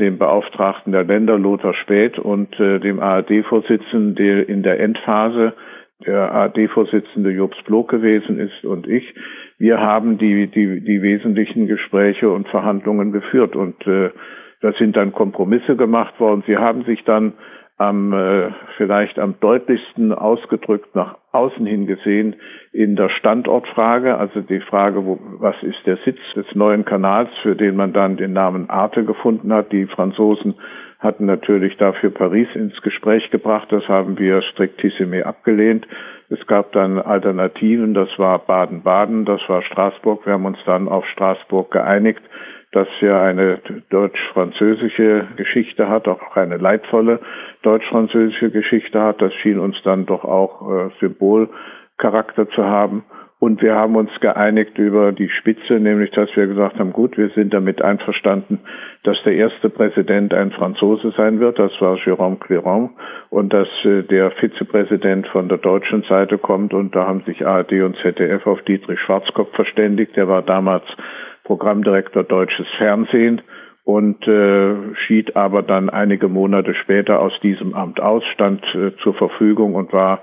dem Beauftragten der Länder Lothar Späth und äh, dem ARD-Vorsitzenden, der in der Endphase der ARD-Vorsitzende Jobs Bloch gewesen ist und ich. Wir haben die, die, die wesentlichen Gespräche und Verhandlungen geführt und äh, da sind dann Kompromisse gemacht worden. Sie haben sich dann am äh, vielleicht am deutlichsten ausgedrückt nach außen hin gesehen in der Standortfrage, also die Frage, wo, was ist der Sitz des neuen Kanals, für den man dann den Namen Arte gefunden hat. Die Franzosen hatten natürlich dafür Paris ins Gespräch gebracht, das haben wir striktissime abgelehnt. Es gab dann Alternativen, das war Baden-Baden, das war Straßburg. Wir haben uns dann auf Straßburg geeinigt das ja eine deutsch-französische Geschichte hat, auch eine leidvolle deutsch-französische Geschichte hat. Das schien uns dann doch auch äh, Symbolcharakter zu haben. Und wir haben uns geeinigt über die Spitze, nämlich dass wir gesagt haben, gut, wir sind damit einverstanden, dass der erste Präsident ein Franzose sein wird, das war Jérôme Cléron, und dass äh, der Vizepräsident von der deutschen Seite kommt. Und da haben sich ARD und ZDF auf Dietrich Schwarzkopf verständigt. Der war damals Programmdirektor Deutsches Fernsehen und äh, schied aber dann einige Monate später aus diesem Amt aus, stand äh, zur Verfügung und war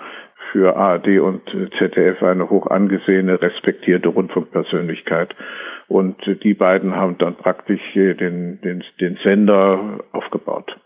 für ARD und äh, ZDF eine hoch angesehene, respektierte Rundfunkpersönlichkeit. Und äh, die beiden haben dann praktisch den, den, den Sender aufgebaut.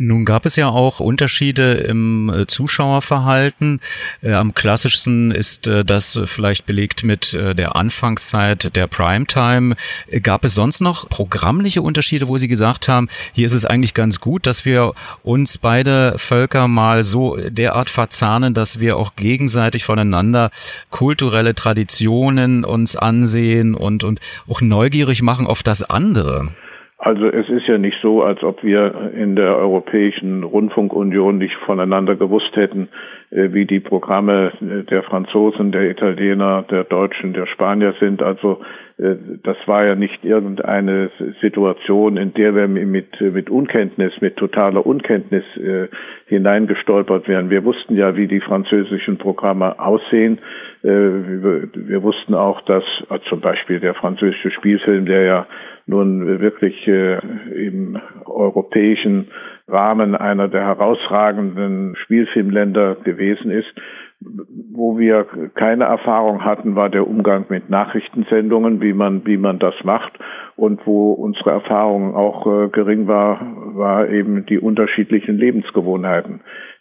Nun gab es ja auch Unterschiede im äh, Zuschauerverhalten. Äh, am klassischsten ist äh, das vielleicht belegt mit der Anfangszeit der Primetime. Gab es sonst noch programmliche Unterschiede, wo Sie gesagt haben, hier ist es eigentlich ganz gut, dass wir uns beide Völker mal so derart verzahnen, dass wir auch gegenseitig voneinander kulturelle Traditionen uns ansehen und, und auch neugierig machen auf das andere? Also es ist ja nicht so, als ob wir in der Europäischen Rundfunkunion nicht voneinander gewusst hätten, äh, wie die Programme der Franzosen, der Italiener, der Deutschen, der Spanier sind. Also das war ja nicht irgendeine Situation, in der wir mit, mit Unkenntnis, mit totaler Unkenntnis äh, hineingestolpert wären. Wir wussten ja, wie die französischen Programme aussehen. Äh, wir, wir, wussten auch, dass äh, zum Beispiel der französische Spielfilm, der ja nun wirklich äh, im europäischen Rahmen einer der herausragenden Spielfilmländer gewesen ist, wo wir keine Erfahrung hatten, war der Umgang mit Nachrichtensendungen, wie man, wie man das macht. Und wo unsere Erfahrung auch äh, gering war, war eben die unterschiedlichen Lebensgewohnheiten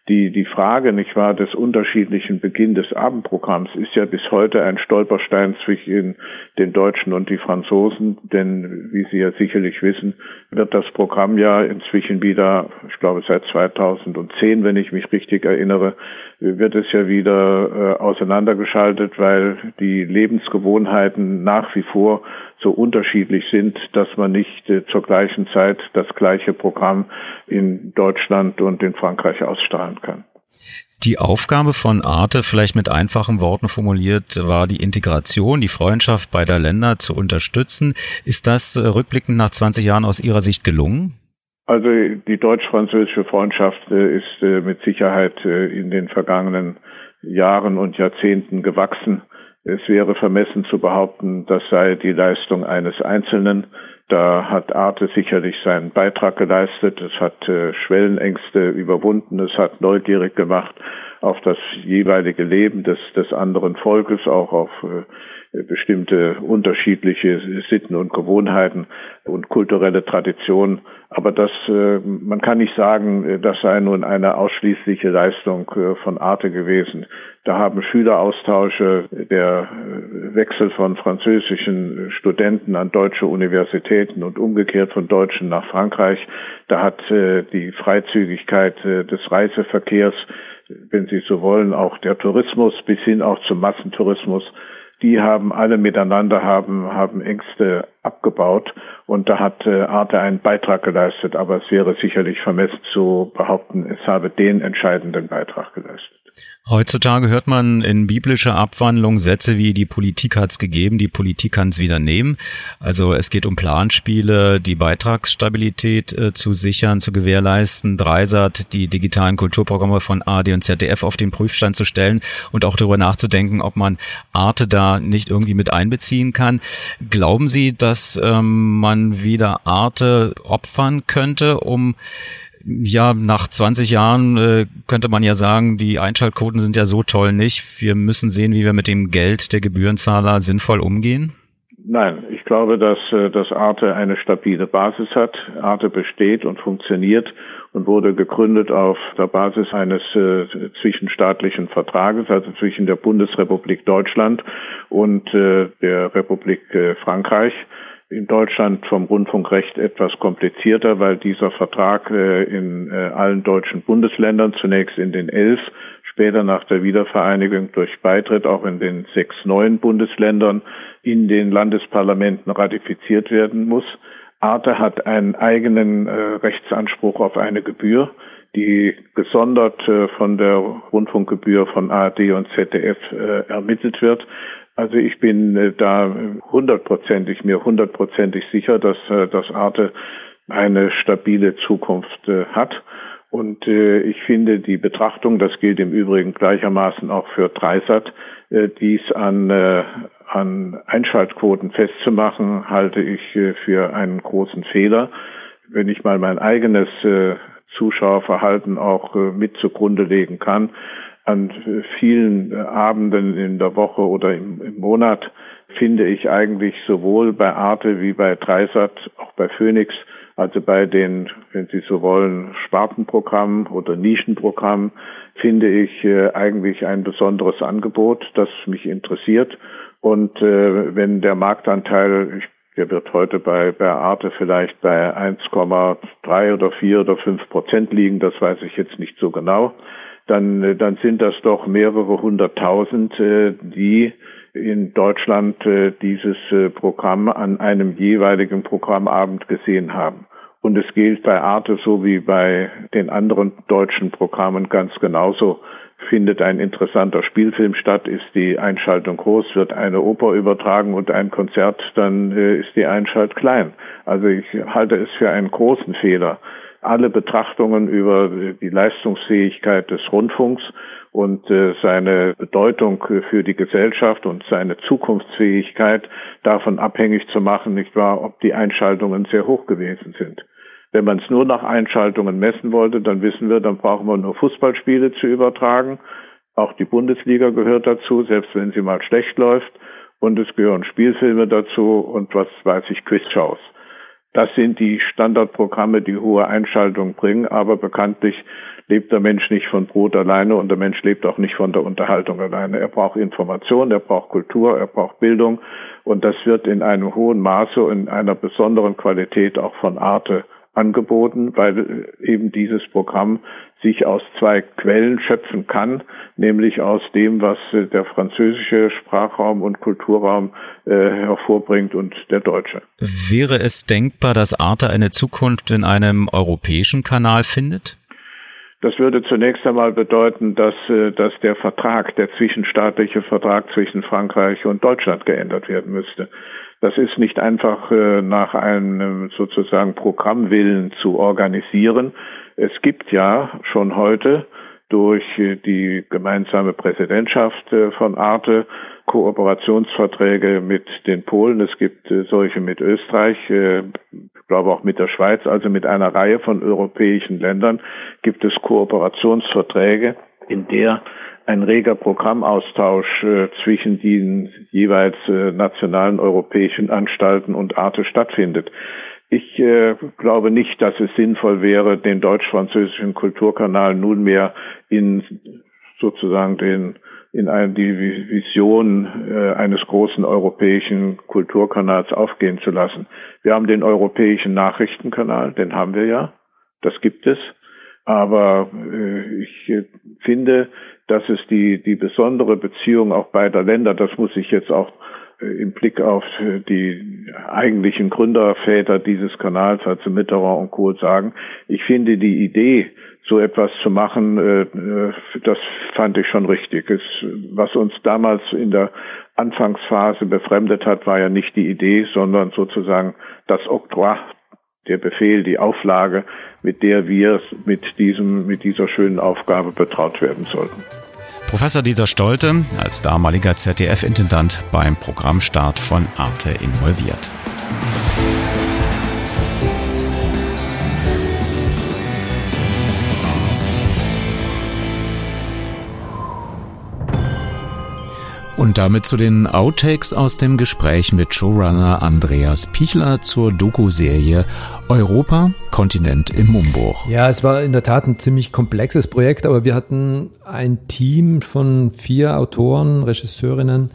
die, die Frage, nicht wahr, des unterschiedlichen Beginn des Abendprogramms ist ja bis heute ein Stolperstein zwischen den Deutschen und die Franzosen, denn wie Sie ja sicherlich wissen, wird das Programm ja inzwischen wieder, ich glaube seit 2010, wenn ich mich richtig erinnere, wird es ja wieder äh, auseinandergeschaltet, weil die Lebensgewohnheiten nach wie vor so unterschiedlich sind, dass man nicht äh, zur gleichen Zeit das gleiche Programm in Deutschland und in Frankreich ausstrahlen kann. Die Aufgabe von Arte, vielleicht mit einfachen Worten formuliert, war die Integration, die Freundschaft beider Länder zu unterstützen. Ist das äh, rückblickend nach 20 Jahren aus Ihrer Sicht gelungen? Also die deutsch-französische Freundschaft äh, ist mit Sicherheit in den vergangenen Jahren und Jahrzehnten gewachsen. Es wäre vermessen zu behaupten, das sei die Leistung eines Einzelnen. Da hat Arte sicherlich seinen Beitrag geleistet. Es hat äh, Schwellenängste überwunden. Es hat neugierig gemacht auf das jeweilige Leben des, des anderen Volkes, auch auf äh, bestimmte unterschiedliche Sitten und Gewohnheiten und kulturelle Traditionen. Aber das, äh, man kann nicht sagen, äh, das sei nun eine ausschließliche Leistung äh, von Arte gewesen. Da haben Schüleraustausche, der Wechsel von französischen Studenten an deutsche Universitäten und umgekehrt von Deutschen nach Frankreich, da hat die Freizügigkeit des Reiseverkehrs, wenn Sie so wollen, auch der Tourismus bis hin auch zum Massentourismus die haben alle miteinander haben, haben Ängste abgebaut und da hat äh, Arte einen Beitrag geleistet, aber es wäre sicherlich vermessen zu behaupten, es habe den entscheidenden Beitrag geleistet. Heutzutage hört man in biblischer Abwandlung Sätze wie die Politik hat's gegeben, die Politik kann's wieder nehmen. Also es geht um Planspiele, die Beitragsstabilität äh, zu sichern, zu gewährleisten, Dreisat, die digitalen Kulturprogramme von AD und ZDF auf den Prüfstand zu stellen und auch darüber nachzudenken, ob man Arte da nicht irgendwie mit einbeziehen kann. Glauben Sie, dass ähm, man wieder Arte opfern könnte, um ja, nach 20 Jahren äh, könnte man ja sagen, die Einschaltquoten sind ja so toll nicht. Wir müssen sehen, wie wir mit dem Geld der Gebührenzahler sinnvoll umgehen. Nein, ich glaube, dass, äh, dass Arte eine stabile Basis hat. Arte besteht und funktioniert und wurde gegründet auf der Basis eines äh, zwischenstaatlichen Vertrages, also zwischen der Bundesrepublik Deutschland und äh, der Republik äh, Frankreich in Deutschland vom Rundfunkrecht etwas komplizierter, weil dieser Vertrag äh, in äh, allen deutschen Bundesländern, zunächst in den elf, später nach der Wiedervereinigung durch Beitritt auch in den sechs neuen Bundesländern in den Landesparlamenten ratifiziert werden muss. Arte hat einen eigenen äh, Rechtsanspruch auf eine Gebühr, die gesondert von der Rundfunkgebühr von ARD und ZDF ermittelt wird. Also ich bin äh, da hundertprozentig, mir hundertprozentig sicher, dass äh, das Arte eine stabile Zukunft äh, hat. Und ich finde die Betrachtung, das gilt im Übrigen gleichermaßen auch für Dreisat, dies an, an Einschaltquoten festzumachen, halte ich für einen großen Fehler. Wenn ich mal mein eigenes Zuschauerverhalten auch mit zugrunde legen kann, an vielen Abenden in der Woche oder im, im, Monat finde ich eigentlich sowohl bei Arte wie bei Dreisat, auch bei Phoenix, also bei den, wenn Sie so wollen, Spartenprogrammen oder Nischenprogrammen, finde ich äh, eigentlich ein besonderes Angebot, das mich interessiert. Und äh, wenn der Marktanteil, der wird heute bei, bei Arte vielleicht bei 1,3 oder 4 oder 5 Prozent liegen, das weiß ich jetzt nicht so genau dann, äh, dann sind das doch mehrere hunderttausend, äh, die in Deutschland äh, dieses Programm an einem jeweiligen Programmabend gesehen haben. Und es gilt bei Arte so wie bei den anderen deutschen Programmen ganz genauso. Findet ein interessanter Spielfilm statt, ist die Einschaltung groß, wird eine Oper übertragen und ein Konzert, dann äh, ist die Einschalt klein. Also ich halte es für einen großen Fehler, alle Betrachtungen über die Leistungsfähigkeit des Rundfunks und äh, seine Bedeutung für die Gesellschaft und seine Zukunftsfähigkeit davon abhängig zu machen, nicht wahr, ob die Einschaltungen sehr hoch gewesen sind. Wenn man es nur nach Einschaltungen messen wollte, dann wissen wir, dann brauchen wir nur Fußballspiele zu übertragen. Auch die Bundesliga gehört dazu, selbst wenn sie mal schlecht läuft. Und es gehören Spielfilme dazu und was weiß ich, Quizshows. Das sind die Standardprogramme, die hohe Einschaltung bringen, aber bekanntlich lebt der Mensch nicht von Brot alleine und der Mensch lebt auch nicht von der Unterhaltung alleine. Er braucht Information, er braucht Kultur, er braucht Bildung und das wird in einem hohen Maße und in einer besonderen Qualität auch von Arte angeboten, weil eben dieses Programm sich aus zwei Quellen schöpfen kann, nämlich aus dem, was der französische Sprachraum und Kulturraum äh, hervorbringt und der deutsche. Wäre es denkbar, dass Arte eine Zukunft in einem europäischen Kanal findet? Das würde zunächst einmal bedeuten, dass, äh, dass der Vertrag, der zwischenstaatliche Vertrag zwischen Frankreich und Deutschland geändert werden müsste. Das ist nicht einfach äh, nach einem sozusagen Programmwillen zu organisieren. Es gibt ja schon heute durch äh, die gemeinsame Präsidentschaft äh, von Arte Kooperationsverträge mit den Polen. Es gibt solche mit Österreich, ich glaube auch mit der Schweiz, also mit einer Reihe von europäischen Ländern gibt es Kooperationsverträge, in der ein reger Programmaustausch äh, zwischen den jeweils äh, nationalen europäischen Anstalten und Arte stattfindet. Ich äh, glaube nicht, dass es sinnvoll wäre, den deutsch-französischen Kulturkanal nunmehr in sozusagen den in eine, die Vision äh, eines großen europäischen Kulturkanals aufgehen zu lassen. Wir haben den europäischen Nachrichtenkanal, den haben wir ja, das gibt es. Aber äh, ich äh, finde, dass es die, die besondere Beziehung auch beider Länder, das muss ich jetzt auch äh, im Blick auf äh, die eigentlichen Gründerväter dieses Kanals, also Mitterrand und Kohl, sagen. Ich finde die Idee, so etwas zu machen, äh, das fand ich schon richtig. Es, was uns damals in der Anfangsphase befremdet hat, war ja nicht die Idee, sondern sozusagen das Oktroi der Befehl, die Auflage, mit der wir mit diesem, mit dieser schönen Aufgabe betraut werden sollten. Professor Dieter Stolte als damaliger ZDF-Intendant beim Programmstart von Arte involviert. Und damit zu den Outtakes aus dem Gespräch mit Showrunner Andreas Pichler zur Doku-Serie Europa, Kontinent im Umbruch. Ja, es war in der Tat ein ziemlich komplexes Projekt, aber wir hatten ein Team von vier Autoren, Regisseurinnen,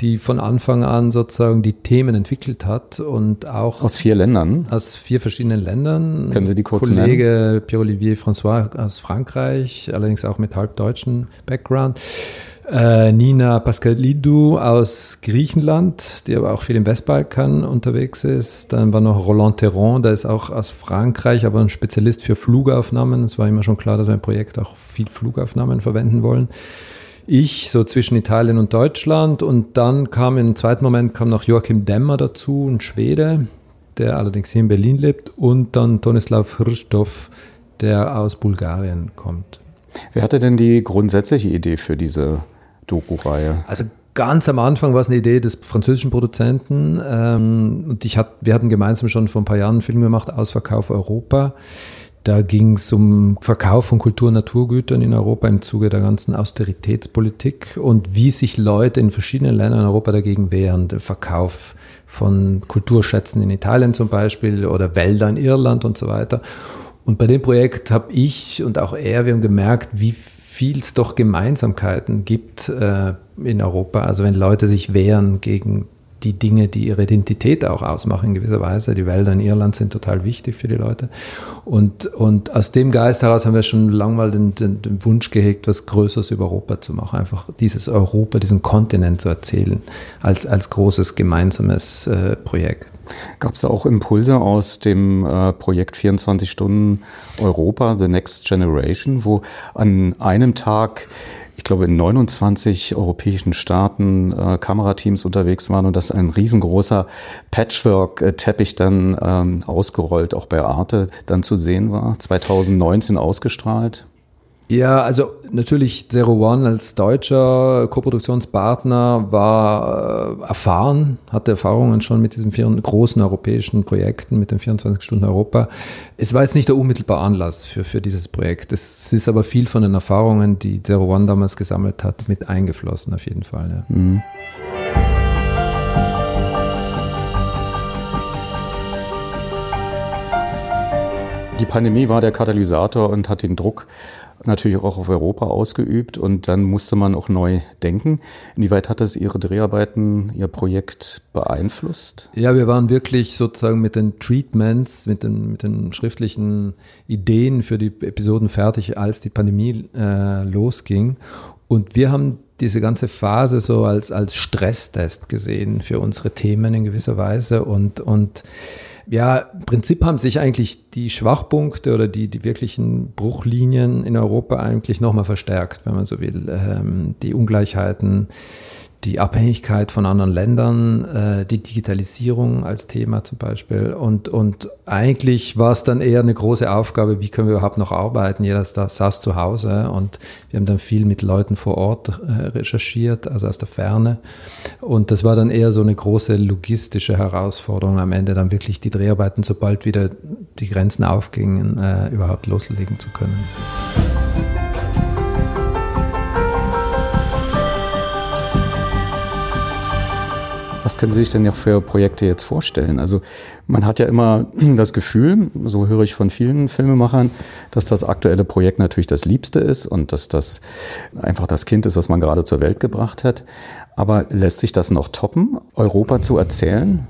die von Anfang an sozusagen die Themen entwickelt hat und auch aus vier Ländern. Aus vier verschiedenen Ländern. Können Sie die kurz Kollege Pierre-Olivier François aus Frankreich, allerdings auch mit halbdeutschen Background äh, Nina Pascalidou aus Griechenland, die aber auch viel im Westbalkan unterwegs ist. Dann war noch Roland Terron, der ist auch aus Frankreich, aber ein Spezialist für Flugaufnahmen. Es war immer schon klar, dass wir im Projekt auch viel Flugaufnahmen verwenden wollen. Ich so zwischen Italien und Deutschland und dann kam im zweiten Moment kam noch Joachim Demmer dazu, ein Schwede, der allerdings hier in Berlin lebt und dann Tonislav Hrstov, der aus Bulgarien kommt. Wer hatte denn die grundsätzliche Idee für diese Doku-Reihe? Also ganz am Anfang war es eine Idee des französischen Produzenten ähm, und ich hat, wir hatten gemeinsam schon vor ein paar Jahren einen Film gemacht, Ausverkauf Europa. Da ging es um Verkauf von Kultur- und Naturgütern in Europa im Zuge der ganzen Austeritätspolitik und wie sich Leute in verschiedenen Ländern in Europa dagegen wehren. Der Verkauf von Kulturschätzen in Italien zum Beispiel oder Wälder in Irland und so weiter. Und bei dem Projekt habe ich und auch er, wir haben gemerkt, wie viel es doch Gemeinsamkeiten gibt äh, in Europa. Also wenn Leute sich wehren gegen die Dinge, die ihre Identität auch ausmachen in gewisser Weise. Die Wälder in Irland sind total wichtig für die Leute. Und, und aus dem Geist heraus haben wir schon lange mal den, den, den, Wunsch gehegt, was Größeres über Europa zu machen. Einfach dieses Europa, diesen Kontinent zu erzählen als, als großes gemeinsames äh, Projekt. Gab es auch Impulse aus dem äh, Projekt 24 Stunden Europa, The Next Generation, wo an einem Tag ich glaube, in 29 europäischen Staaten äh, Kamerateams unterwegs waren und dass ein riesengroßer Patchwork-Teppich dann ähm, ausgerollt, auch bei Arte dann zu sehen war, 2019 ausgestrahlt. Ja, also natürlich Zero One als deutscher Koproduktionspartner war äh, erfahren, hatte Erfahrungen schon mit diesen vier großen europäischen Projekten, mit den 24 Stunden Europa. Es war jetzt nicht der unmittelbare Anlass für, für dieses Projekt. Es ist aber viel von den Erfahrungen, die Zero One damals gesammelt hat, mit eingeflossen auf jeden Fall. Ja. Mhm. Die Pandemie war der Katalysator und hat den Druck natürlich auch auf Europa ausgeübt und dann musste man auch neu denken. Inwieweit hat das Ihre Dreharbeiten, Ihr Projekt beeinflusst? Ja, wir waren wirklich sozusagen mit den Treatments, mit den, mit den schriftlichen Ideen für die Episoden fertig, als die Pandemie äh, losging. Und wir haben diese ganze Phase so als, als Stresstest gesehen für unsere Themen in gewisser Weise und, und ja, im Prinzip haben sich eigentlich die Schwachpunkte oder die, die wirklichen Bruchlinien in Europa eigentlich nochmal verstärkt, wenn man so will. Ähm, die Ungleichheiten, die Abhängigkeit von anderen Ländern, äh, die Digitalisierung als Thema zum Beispiel. Und, und eigentlich war es dann eher eine große Aufgabe, wie können wir überhaupt noch arbeiten? Jeder saß zu Hause und wir haben dann viel mit Leuten vor Ort äh, recherchiert, also aus der Ferne. Und das war dann eher so eine große logistische Herausforderung, am Ende dann wirklich die Dreharbeiten, sobald wieder die Grenzen aufgingen, äh, überhaupt loslegen zu können. Was können Sie sich denn ja für Projekte jetzt vorstellen? Also man hat ja immer [clears throat] das Gefühl, so höre ich von vielen Filmemachern, dass das aktuelle Projekt natürlich das Liebste ist und dass das einfach das Kind ist, was man gerade zur Welt gebracht hat. Aber lässt sich das noch toppen, Europa zu erzählen?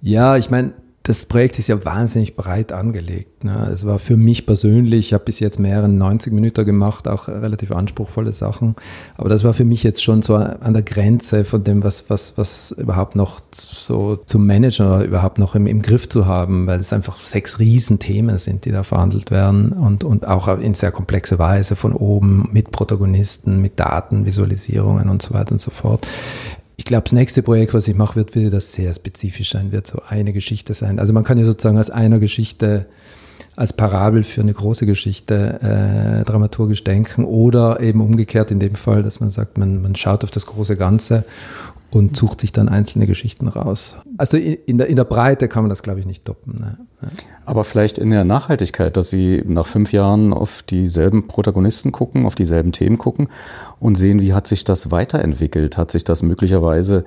Ja, ich meine, das Projekt ist ja wahnsinnig breit angelegt. Ne? Es war für mich persönlich, ich habe bis jetzt mehrere 90 Minuten gemacht, auch relativ anspruchsvolle Sachen. Aber das war für mich jetzt schon so an der Grenze von dem, was, was, was überhaupt noch so zum Manager überhaupt noch im, im Griff zu haben, weil es einfach sechs Riesenthemen sind, die da verhandelt werden und, und auch in sehr komplexe Weise von oben mit Protagonisten, mit Daten, Visualisierungen und so weiter und so fort. Ich glaube, das nächste Projekt, was ich mache, wird wieder das sehr spezifisch sein, wird so eine Geschichte sein. Also man kann ja sozusagen aus einer Geschichte als Parabel für eine große Geschichte äh, dramaturgisch denken oder eben umgekehrt in dem Fall, dass man sagt, man, man schaut auf das große Ganze und sucht sich dann einzelne Geschichten raus. Also in, der, in der Breite kann man das, glaube ich, nicht toppen. Ne? Aber vielleicht in der Nachhaltigkeit, dass Sie nach fünf Jahren auf dieselben Protagonisten gucken, auf dieselben Themen gucken und sehen, wie hat sich das weiterentwickelt? Hat sich das möglicherweise,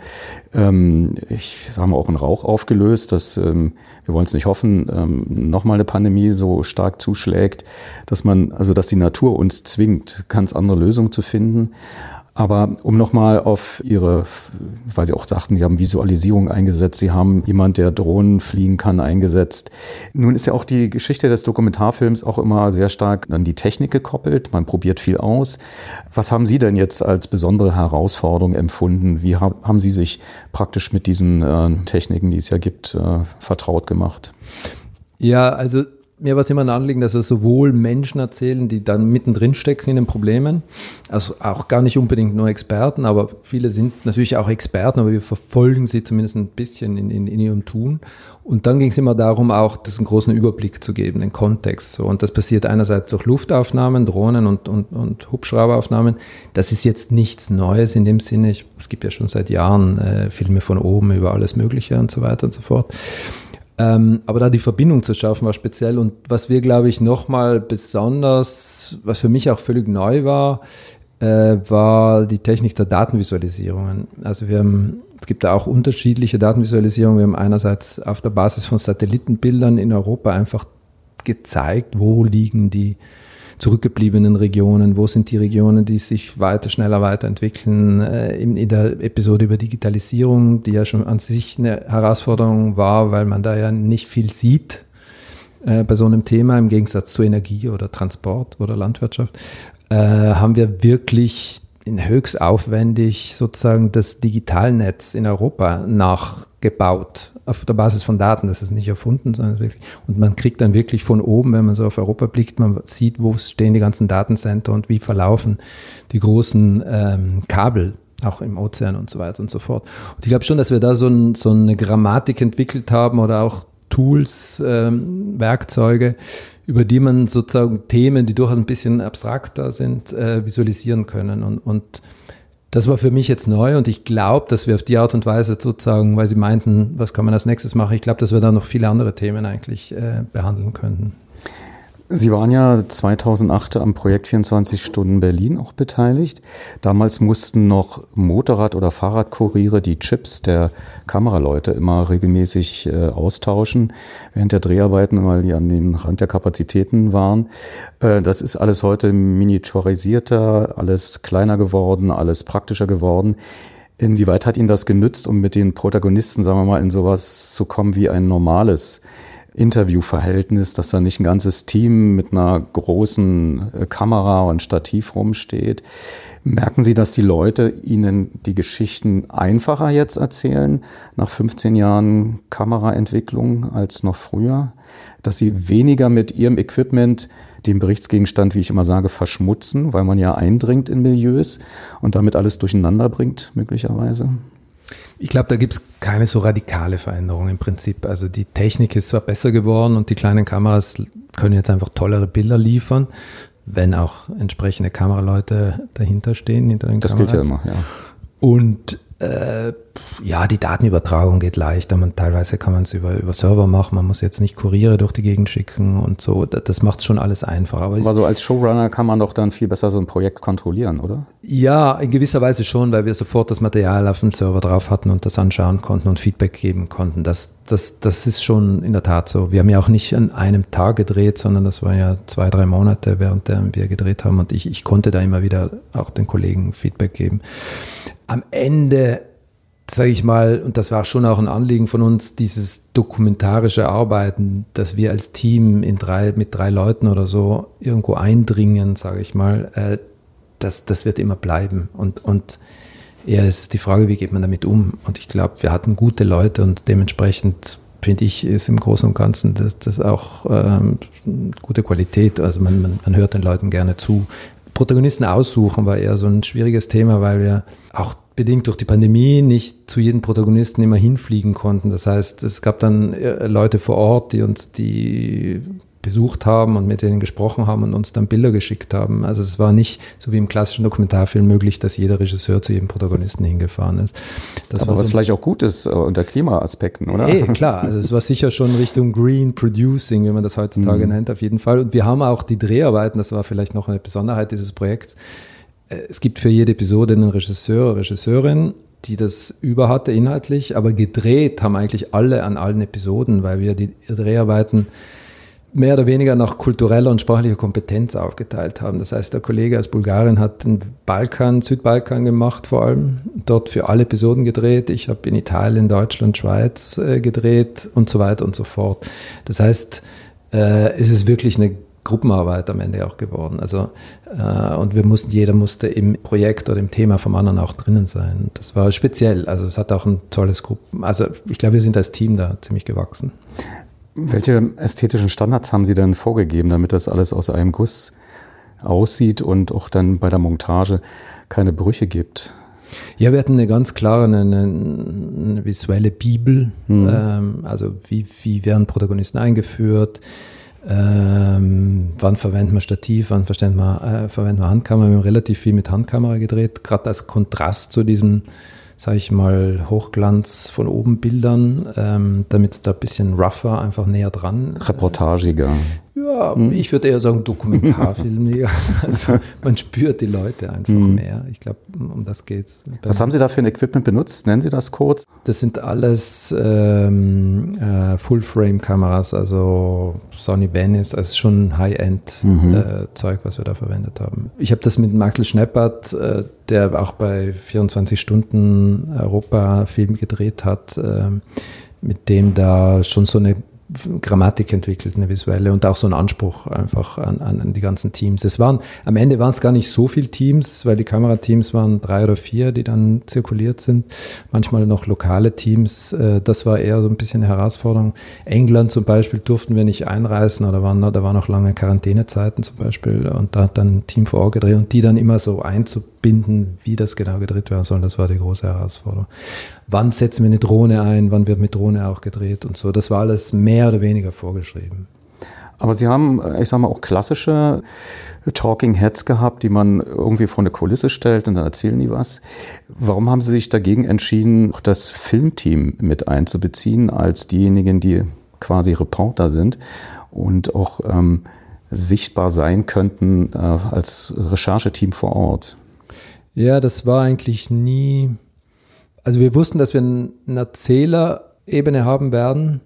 ähm, ich sage mal, auch in Rauch aufgelöst, dass, ähm, wir wollen es nicht hoffen, ähm, nochmal eine Pandemie so stark zuschlägt, dass man, also dass die Natur uns zwingt, ganz andere Lösungen zu finden. Aber um nochmal auf Ihre, weil Sie auch sagten, Sie haben Visualisierung eingesetzt, Sie haben jemand, der Drohnen fliegen kann, eingesetzt. Nun ist ja auch die Geschichte des Dokumentarfilms auch immer sehr stark an die Technik gekoppelt. Man probiert viel aus. Was haben Sie denn jetzt als besondere Herausforderung empfunden? Wie haben Sie sich praktisch mit diesen äh, Techniken, die es ja gibt, äh, vertraut gemacht? Ja, also mir war es immer ein Anliegen, dass wir sowohl Menschen erzählen, die dann mittendrin stecken in den Problemen, also auch gar nicht unbedingt nur Experten, aber viele sind natürlich auch Experten, aber wir verfolgen sie zumindest ein bisschen in, in, in ihrem Tun. Und dann ging es immer darum, auch das einen großen Überblick zu geben, den Kontext. So. Und das passiert einerseits durch Luftaufnahmen, Drohnen und, und, und Hubschrauberaufnahmen. Das ist jetzt nichts Neues in dem Sinne. Ich, es gibt ja schon seit Jahren äh, Filme von oben über alles Mögliche und so weiter und so fort. Ähm, aber da die Verbindung zu schaffen war speziell. Und was wir, glaube ich, nochmal besonders, was für mich auch völlig neu war, äh, war die Technik der Datenvisualisierungen. Also wir haben, es gibt da auch unterschiedliche Datenvisualisierungen. Wir haben einerseits auf der Basis von Satellitenbildern in Europa einfach gezeigt, wo liegen die zurückgebliebenen Regionen, wo sind die Regionen, die sich weiter, schneller weiterentwickeln. Äh, in, in der Episode über Digitalisierung, die ja schon an sich eine Herausforderung war, weil man da ja nicht viel sieht äh, bei so einem Thema im Gegensatz zu Energie oder Transport oder Landwirtschaft, äh, haben wir wirklich in höchst aufwendig sozusagen das Digitalnetz in Europa nachgebaut. Auf der Basis von Daten, das ist nicht erfunden, sondern wirklich, und man kriegt dann wirklich von oben, wenn man so auf Europa blickt, man sieht, wo stehen die ganzen Datencenter und wie verlaufen die großen ähm, Kabel auch im Ozean und so weiter und so fort. Und ich glaube schon, dass wir da so, ein, so eine Grammatik entwickelt haben oder auch Tools, ähm, Werkzeuge, über die man sozusagen Themen, die durchaus ein bisschen abstrakter sind, äh, visualisieren können. Und, und das war für mich jetzt neu und ich glaube, dass wir auf die Art und Weise sozusagen, weil Sie meinten, was kann man als nächstes machen, ich glaube, dass wir da noch viele andere Themen eigentlich äh, behandeln könnten. Sie waren ja 2008 am Projekt 24 Stunden Berlin auch beteiligt. Damals mussten noch Motorrad- oder Fahrradkuriere die Chips der Kameraleute immer regelmäßig äh, austauschen während der Dreharbeiten, weil die an den Rand der Kapazitäten waren. Äh, das ist alles heute miniaturisierter, alles kleiner geworden, alles praktischer geworden. Inwieweit hat Ihnen das genützt, um mit den Protagonisten, sagen wir mal, in sowas zu kommen wie ein normales Interviewverhältnis, dass da nicht ein ganzes Team mit einer großen äh, Kamera und Stativ rumsteht. Merken Sie, dass die Leute Ihnen die Geschichten einfacher jetzt erzählen, nach 15 Jahren Kameraentwicklung als noch früher? Dass Sie weniger mit Ihrem Equipment den Berichtsgegenstand, wie ich immer sage, verschmutzen, weil man ja eindringt in Milieus und damit alles durcheinander bringt, möglicherweise? Ich glaube, da gibt es keine so radikale Veränderung im Prinzip. Also die Technik ist zwar besser geworden und die kleinen Kameras können jetzt einfach tollere Bilder liefern, wenn auch entsprechende Kameraleute dahinter stehen. Hinter den das Kameras. gilt ja immer, ja. Und äh, ja, die Datenübertragung geht leichter. Man, teilweise kann man es über, über Server machen. Man muss jetzt nicht Kuriere durch die Gegend schicken und so. Das, das macht schon alles einfacher. Aber, Aber so als Showrunner kann man doch dann viel besser so ein Projekt kontrollieren, oder? Ja, in gewisser Weise schon, weil wir sofort das Material auf dem Server drauf hatten und das anschauen konnten und Feedback geben konnten. Das, das, das ist schon in der Tat so. Wir haben ja auch nicht an einem Tag gedreht, sondern das waren ja zwei, drei Monate, während wir gedreht haben. Und ich, ich konnte da immer wieder auch den Kollegen Feedback geben am Ende, sage ich mal, und das war schon auch ein Anliegen von uns, dieses dokumentarische Arbeiten, dass wir als Team in drei, mit drei Leuten oder so irgendwo eindringen, sage ich mal, äh, das, das wird immer bleiben. Und, und eher ist die Frage, wie geht man damit um? Und ich glaube, wir hatten gute Leute und dementsprechend finde ich, ist im Großen und Ganzen das, das auch ähm, gute Qualität. Also man, man, man hört den Leuten gerne zu. Protagonisten aussuchen war eher so ein schwieriges Thema, weil wir auch bedingt durch die Pandemie nicht zu jedem Protagonisten immer hinfliegen konnten. Das heißt, es gab dann äh, Leute vor Ort, die uns die besucht haben und mit denen gesprochen haben und uns dann Bilder geschickt haben. Also es war nicht so wie im klassischen Dokumentarfilm möglich, dass jeder Regisseur zu jedem Protagonisten hingefahren ist. Das Aber was so vielleicht auch gut ist uh, unter Klimaaspekten, oder? Eh, klar, also es war sicher schon Richtung Green Producing, wie man das heutzutage mhm. nennt, auf jeden Fall. Und wir haben auch die Dreharbeiten, das war vielleicht noch eine Besonderheit dieses Projekts, äh, es gibt für jede Episode einen Regisseur, Regisseurin, die das über hatte inhaltlich, aber gedreht haben eigentlich alle an allen Episoden, weil wir die Dreharbeiten mehr oder weniger nach kultureller und sprachlicher Kompetenz aufgeteilt haben. Das heißt, der Kollege aus Bulgarien hat den Balkan, Südbalkan gemacht vor allem, dort für alle Episoden gedreht. Ich habe in Italien, Deutschland, Schweiz äh, gedreht und so weiter und so fort. Das heißt, äh, es ist wirklich eine Gruppenarbeit am Ende auch geworden. Also äh, und wir mussten, jeder musste im Projekt oder im Thema vom anderen auch drinnen sein. Das war speziell. Also es hat auch ein tolles Gruppen. Also ich glaube, wir sind als Team da ziemlich gewachsen. Welche ästhetischen Standards haben Sie denn vorgegeben, damit das alles aus einem Guss aussieht und auch dann bei der Montage keine Brüche gibt? Ja, wir hatten eine ganz klare, eine, eine visuelle Bibel. Mhm. Ähm, also wie, wie werden Protagonisten eingeführt? Ähm, wann verwenden wir Stativ, wann verwenden wir, äh, verwenden wir Handkamera? Wir haben relativ viel mit Handkamera gedreht, gerade als Kontrast zu diesem, sage ich mal, Hochglanz von oben Bildern, ähm, damit es da ein bisschen rougher, einfach näher dran. Reportagiger. Ja, hm? ich würde eher sagen Dokumentarfilm. [laughs] also man spürt die Leute einfach hm. mehr. Ich glaube, um das geht's. Was haben Sie da für ein Equipment benutzt? Nennen Sie das kurz? Das sind alles ähm, äh, Full-Frame-Kameras, also Sony Venice, also schon High-End-Zeug, mhm. äh, was wir da verwendet haben. Ich habe das mit Michael Schneppert, äh, der auch bei 24 Stunden Europa Film gedreht hat, ähm, mit dem da schon so eine Grammatik entwickelt, eine visuelle und auch so einen Anspruch einfach an, an, die ganzen Teams. Es waren, am Ende waren es gar nicht so viele Teams, weil die Kamerateams waren drei oder vier, die dann zirkuliert sind. Manchmal noch lokale Teams. Äh, das war eher so ein bisschen eine Herausforderung. England zum Beispiel durften wir nicht einreisen oder waren, da waren noch lange Quarantänezeiten zum Beispiel und da hat dann ein Team vor Ort gedreht und die dann immer so einzubinden, wie das genau gedreht werden soll, das war die große Herausforderung wann setzen wir eine Drohne ein, wann wird mit Drohne auch gedreht und so. Das war alles mehr oder weniger vorgeschrieben. Aber Sie haben, ich sage mal, auch klassische Talking Heads gehabt, die man irgendwie vor eine Kulisse stellt und dann erzählen die was. Warum haben Sie sich dagegen entschieden, das Filmteam mit einzubeziehen, als diejenigen, die quasi Reporter sind und auch ähm, sichtbar sein könnten äh, als Rechercheteam vor Ort? Ja, das war eigentlich nie also wir wussten, dass wir eine Erzählerebene haben werden,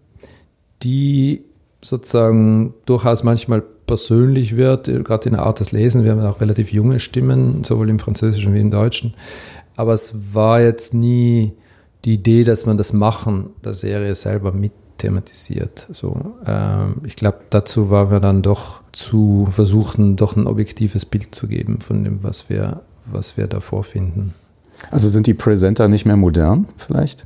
die sozusagen durchaus manchmal persönlich wird, gerade in der Art des Lesens. Wir haben auch relativ junge Stimmen, sowohl im Französischen wie im Deutschen. Aber es war jetzt nie die Idee, dass man das Machen der Serie selber mit thematisiert. So, ähm, ich glaube, dazu waren wir dann doch zu versuchen, doch ein objektives Bild zu geben von dem, was wir, was wir da vorfinden. Also sind die Presenter nicht mehr modern vielleicht?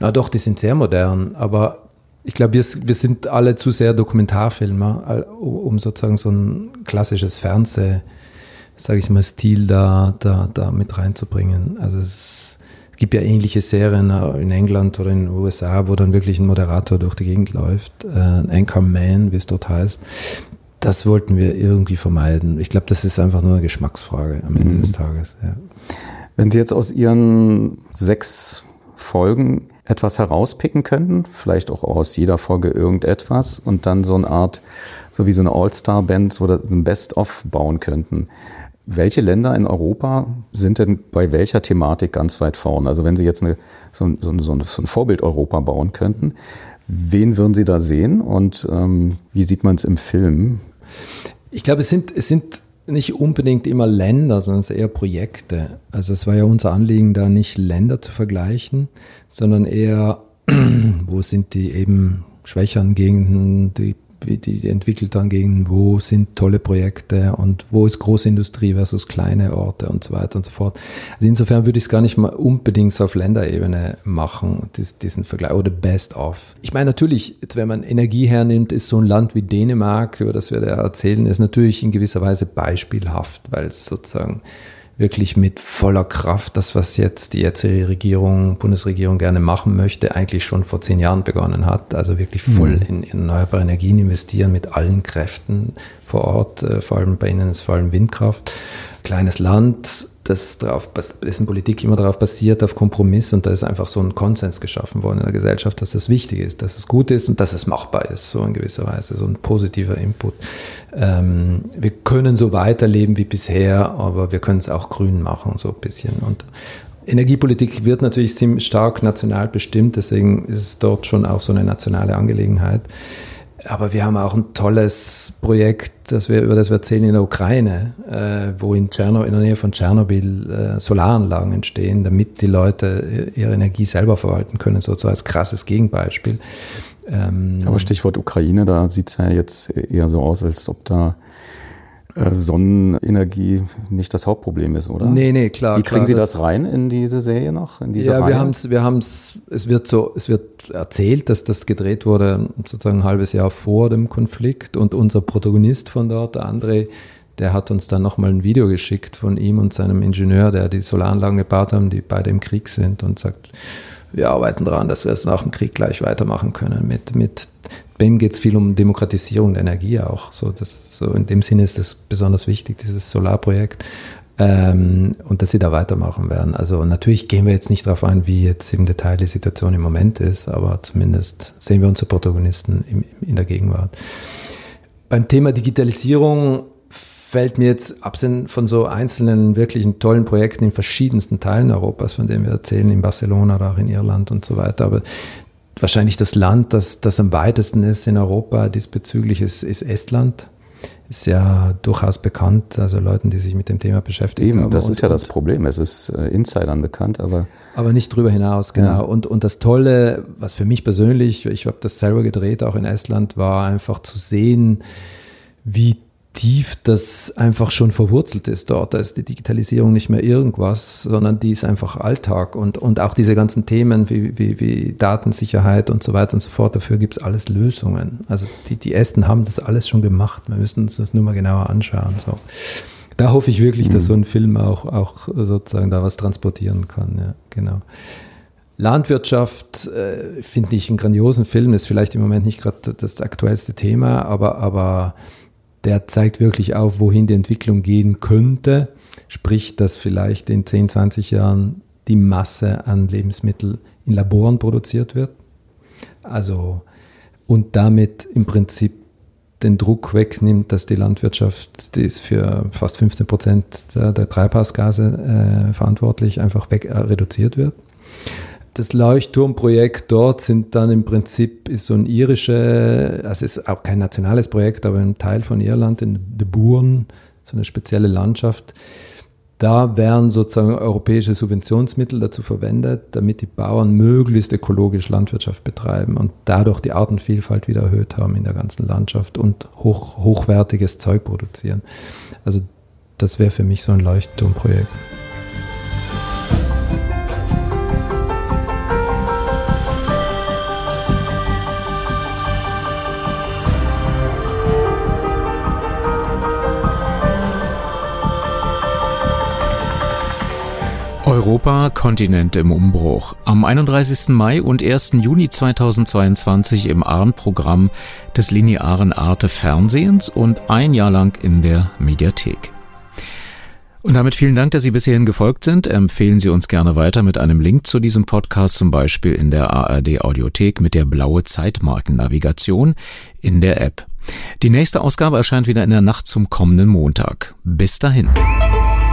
Na doch, die sind sehr modern, aber ich glaube, wir, wir sind alle zu sehr Dokumentarfilmer, um sozusagen so ein klassisches Fernseh, sage ich mal, Stil da, da, da mit reinzubringen. Also es, es gibt ja ähnliche Serien in England oder in den USA, wo dann wirklich ein Moderator durch die Gegend läuft, äh, ein Anchorman, wie es dort heißt. Das wollten wir irgendwie vermeiden. Ich glaube, das ist einfach nur eine Geschmacksfrage am Ende mhm. des Tages. Ja. Wenn Sie jetzt aus Ihren sechs Folgen etwas herauspicken könnten, vielleicht auch aus jeder Folge irgendetwas und dann so eine Art, so wie so eine All-Star-Band oder ein Best-of bauen könnten. Welche Länder in Europa sind denn bei welcher Thematik ganz weit vorne? Also wenn Sie jetzt eine, so, ein, so, ein, so ein Vorbild Europa bauen könnten, wen würden Sie da sehen und ähm, wie sieht man es im Film? Ich glaube, es sind, es sind nicht unbedingt immer Länder, sondern es eher Projekte. Also es war ja unser Anliegen, da nicht Länder zu vergleichen, sondern eher, [clears throat] wo sind die eben schwächeren Gegenden, die wie die entwickelt dann gegen, wo sind tolle Projekte und wo ist Großindustrie versus kleine Orte und so weiter und so fort. Also insofern würde ich es gar nicht mal unbedingt so auf Länderebene machen, diesen Vergleich oder best of. Ich meine natürlich, jetzt wenn man Energie hernimmt, ist so ein Land wie Dänemark, über das wir da erzählen, ist natürlich in gewisser Weise beispielhaft, weil es sozusagen wirklich mit voller Kraft das, was jetzt die jetzige Regierung, Bundesregierung gerne machen möchte, eigentlich schon vor zehn Jahren begonnen hat. Also wirklich voll mhm. in, in erneuerbare Energien investieren mit allen Kräften vor Ort. Äh, vor allem bei ihnen ist vor allem Windkraft. Kleines Land, das darauf, dessen Politik immer darauf basiert, auf Kompromiss und da ist einfach so ein Konsens geschaffen worden in der Gesellschaft, dass das wichtig ist, dass es gut ist und dass es machbar ist, so in gewisser Weise, so ein positiver Input. Ähm, wir können so weiterleben wie bisher, aber wir können es auch grün machen, so ein bisschen. Und Energiepolitik wird natürlich ziemlich stark national bestimmt, deswegen ist es dort schon auch so eine nationale Angelegenheit. Aber wir haben auch ein tolles Projekt, das wir, über das wir erzählen in der Ukraine, äh, wo in, Tscherno, in der Nähe von Tschernobyl äh, Solaranlagen entstehen, damit die Leute ihre Energie selber verwalten können, so, so als krasses Gegenbeispiel. Ähm, Aber Stichwort Ukraine, da sieht es ja jetzt eher so aus, als ob da Sonnenenergie nicht das Hauptproblem ist, oder? Nee, nee, klar. Wie kriegen klar, Sie das, das rein in diese Serie noch? In diese ja, Reihe? wir haben es, wir haben's, es wird so, es wird erzählt, dass das gedreht wurde sozusagen ein halbes Jahr vor dem Konflikt und unser Protagonist von dort, der André, der hat uns dann nochmal ein Video geschickt von ihm und seinem Ingenieur, der die Solaranlagen gebaut haben, die beide im Krieg sind und sagt, wir arbeiten daran, dass wir es nach dem Krieg gleich weitermachen können mit, mit bei ihm geht es viel um Demokratisierung der Energie auch. So, das, so in dem Sinne ist es besonders wichtig, dieses Solarprojekt. Ähm, und dass sie da weitermachen werden. Also natürlich gehen wir jetzt nicht darauf ein, wie jetzt im Detail die Situation im Moment ist, aber zumindest sehen wir unsere Protagonisten im, in der Gegenwart. Beim Thema Digitalisierung fällt mir jetzt absehen von so einzelnen wirklichen tollen Projekten in verschiedensten Teilen Europas, von denen wir erzählen, in Barcelona oder auch in Irland und so weiter. Aber wahrscheinlich das Land, das, das am weitesten ist in Europa diesbezüglich, ist, ist Estland. ist ja durchaus bekannt, also Leuten, die sich mit dem Thema beschäftigen. Eben, das und, ist ja das Problem. Es ist äh, Insidern bekannt, aber. Aber nicht drüber hinaus, genau. Ja. Und, und das Tolle, was für mich persönlich, ich habe das selber gedreht, auch in Estland, war einfach zu sehen, wie tief das einfach schon verwurzelt ist dort. Da ist die Digitalisierung nicht mehr irgendwas, sondern die ist einfach Alltag. Und, und auch diese ganzen Themen wie, wie, wie Datensicherheit und so weiter und so fort, dafür gibt es alles Lösungen. Also die, die Esten haben das alles schon gemacht. Wir müssen uns das nur mal genauer anschauen. So. Da hoffe ich wirklich, dass mhm. so ein Film auch, auch sozusagen da was transportieren kann. Ja, genau. Landwirtschaft äh, finde ich einen grandiosen Film, ist vielleicht im Moment nicht gerade das aktuellste Thema, aber, aber der zeigt wirklich auf, wohin die Entwicklung gehen könnte. Sprich, dass vielleicht in 10, 20 Jahren die Masse an Lebensmitteln in Laboren produziert wird. Also, und damit im Prinzip den Druck wegnimmt, dass die Landwirtschaft, die ist für fast 15 Prozent der, der Treibhausgase äh, verantwortlich, einfach weg, äh, reduziert wird das Leuchtturmprojekt dort sind dann im Prinzip ist so ein irische, also es ist auch kein nationales Projekt, aber ein Teil von Irland, in De Buren, so eine spezielle Landschaft. Da werden sozusagen europäische Subventionsmittel dazu verwendet, damit die Bauern möglichst ökologisch Landwirtschaft betreiben und dadurch die Artenvielfalt wieder erhöht haben in der ganzen Landschaft und hoch, hochwertiges Zeug produzieren. Also das wäre für mich so ein Leuchtturmprojekt. Europa, Kontinent im Umbruch. Am 31. Mai und 1. Juni 2022 im ARN-Programm des linearen Arte Fernsehens und ein Jahr lang in der Mediathek. Und damit vielen Dank, dass Sie bis hierhin gefolgt sind. Empfehlen Sie uns gerne weiter mit einem Link zu diesem Podcast, zum Beispiel in der ARD Audiothek mit der blaue Zeitmarkennavigation in der App. Die nächste Ausgabe erscheint wieder in der Nacht zum kommenden Montag. Bis dahin.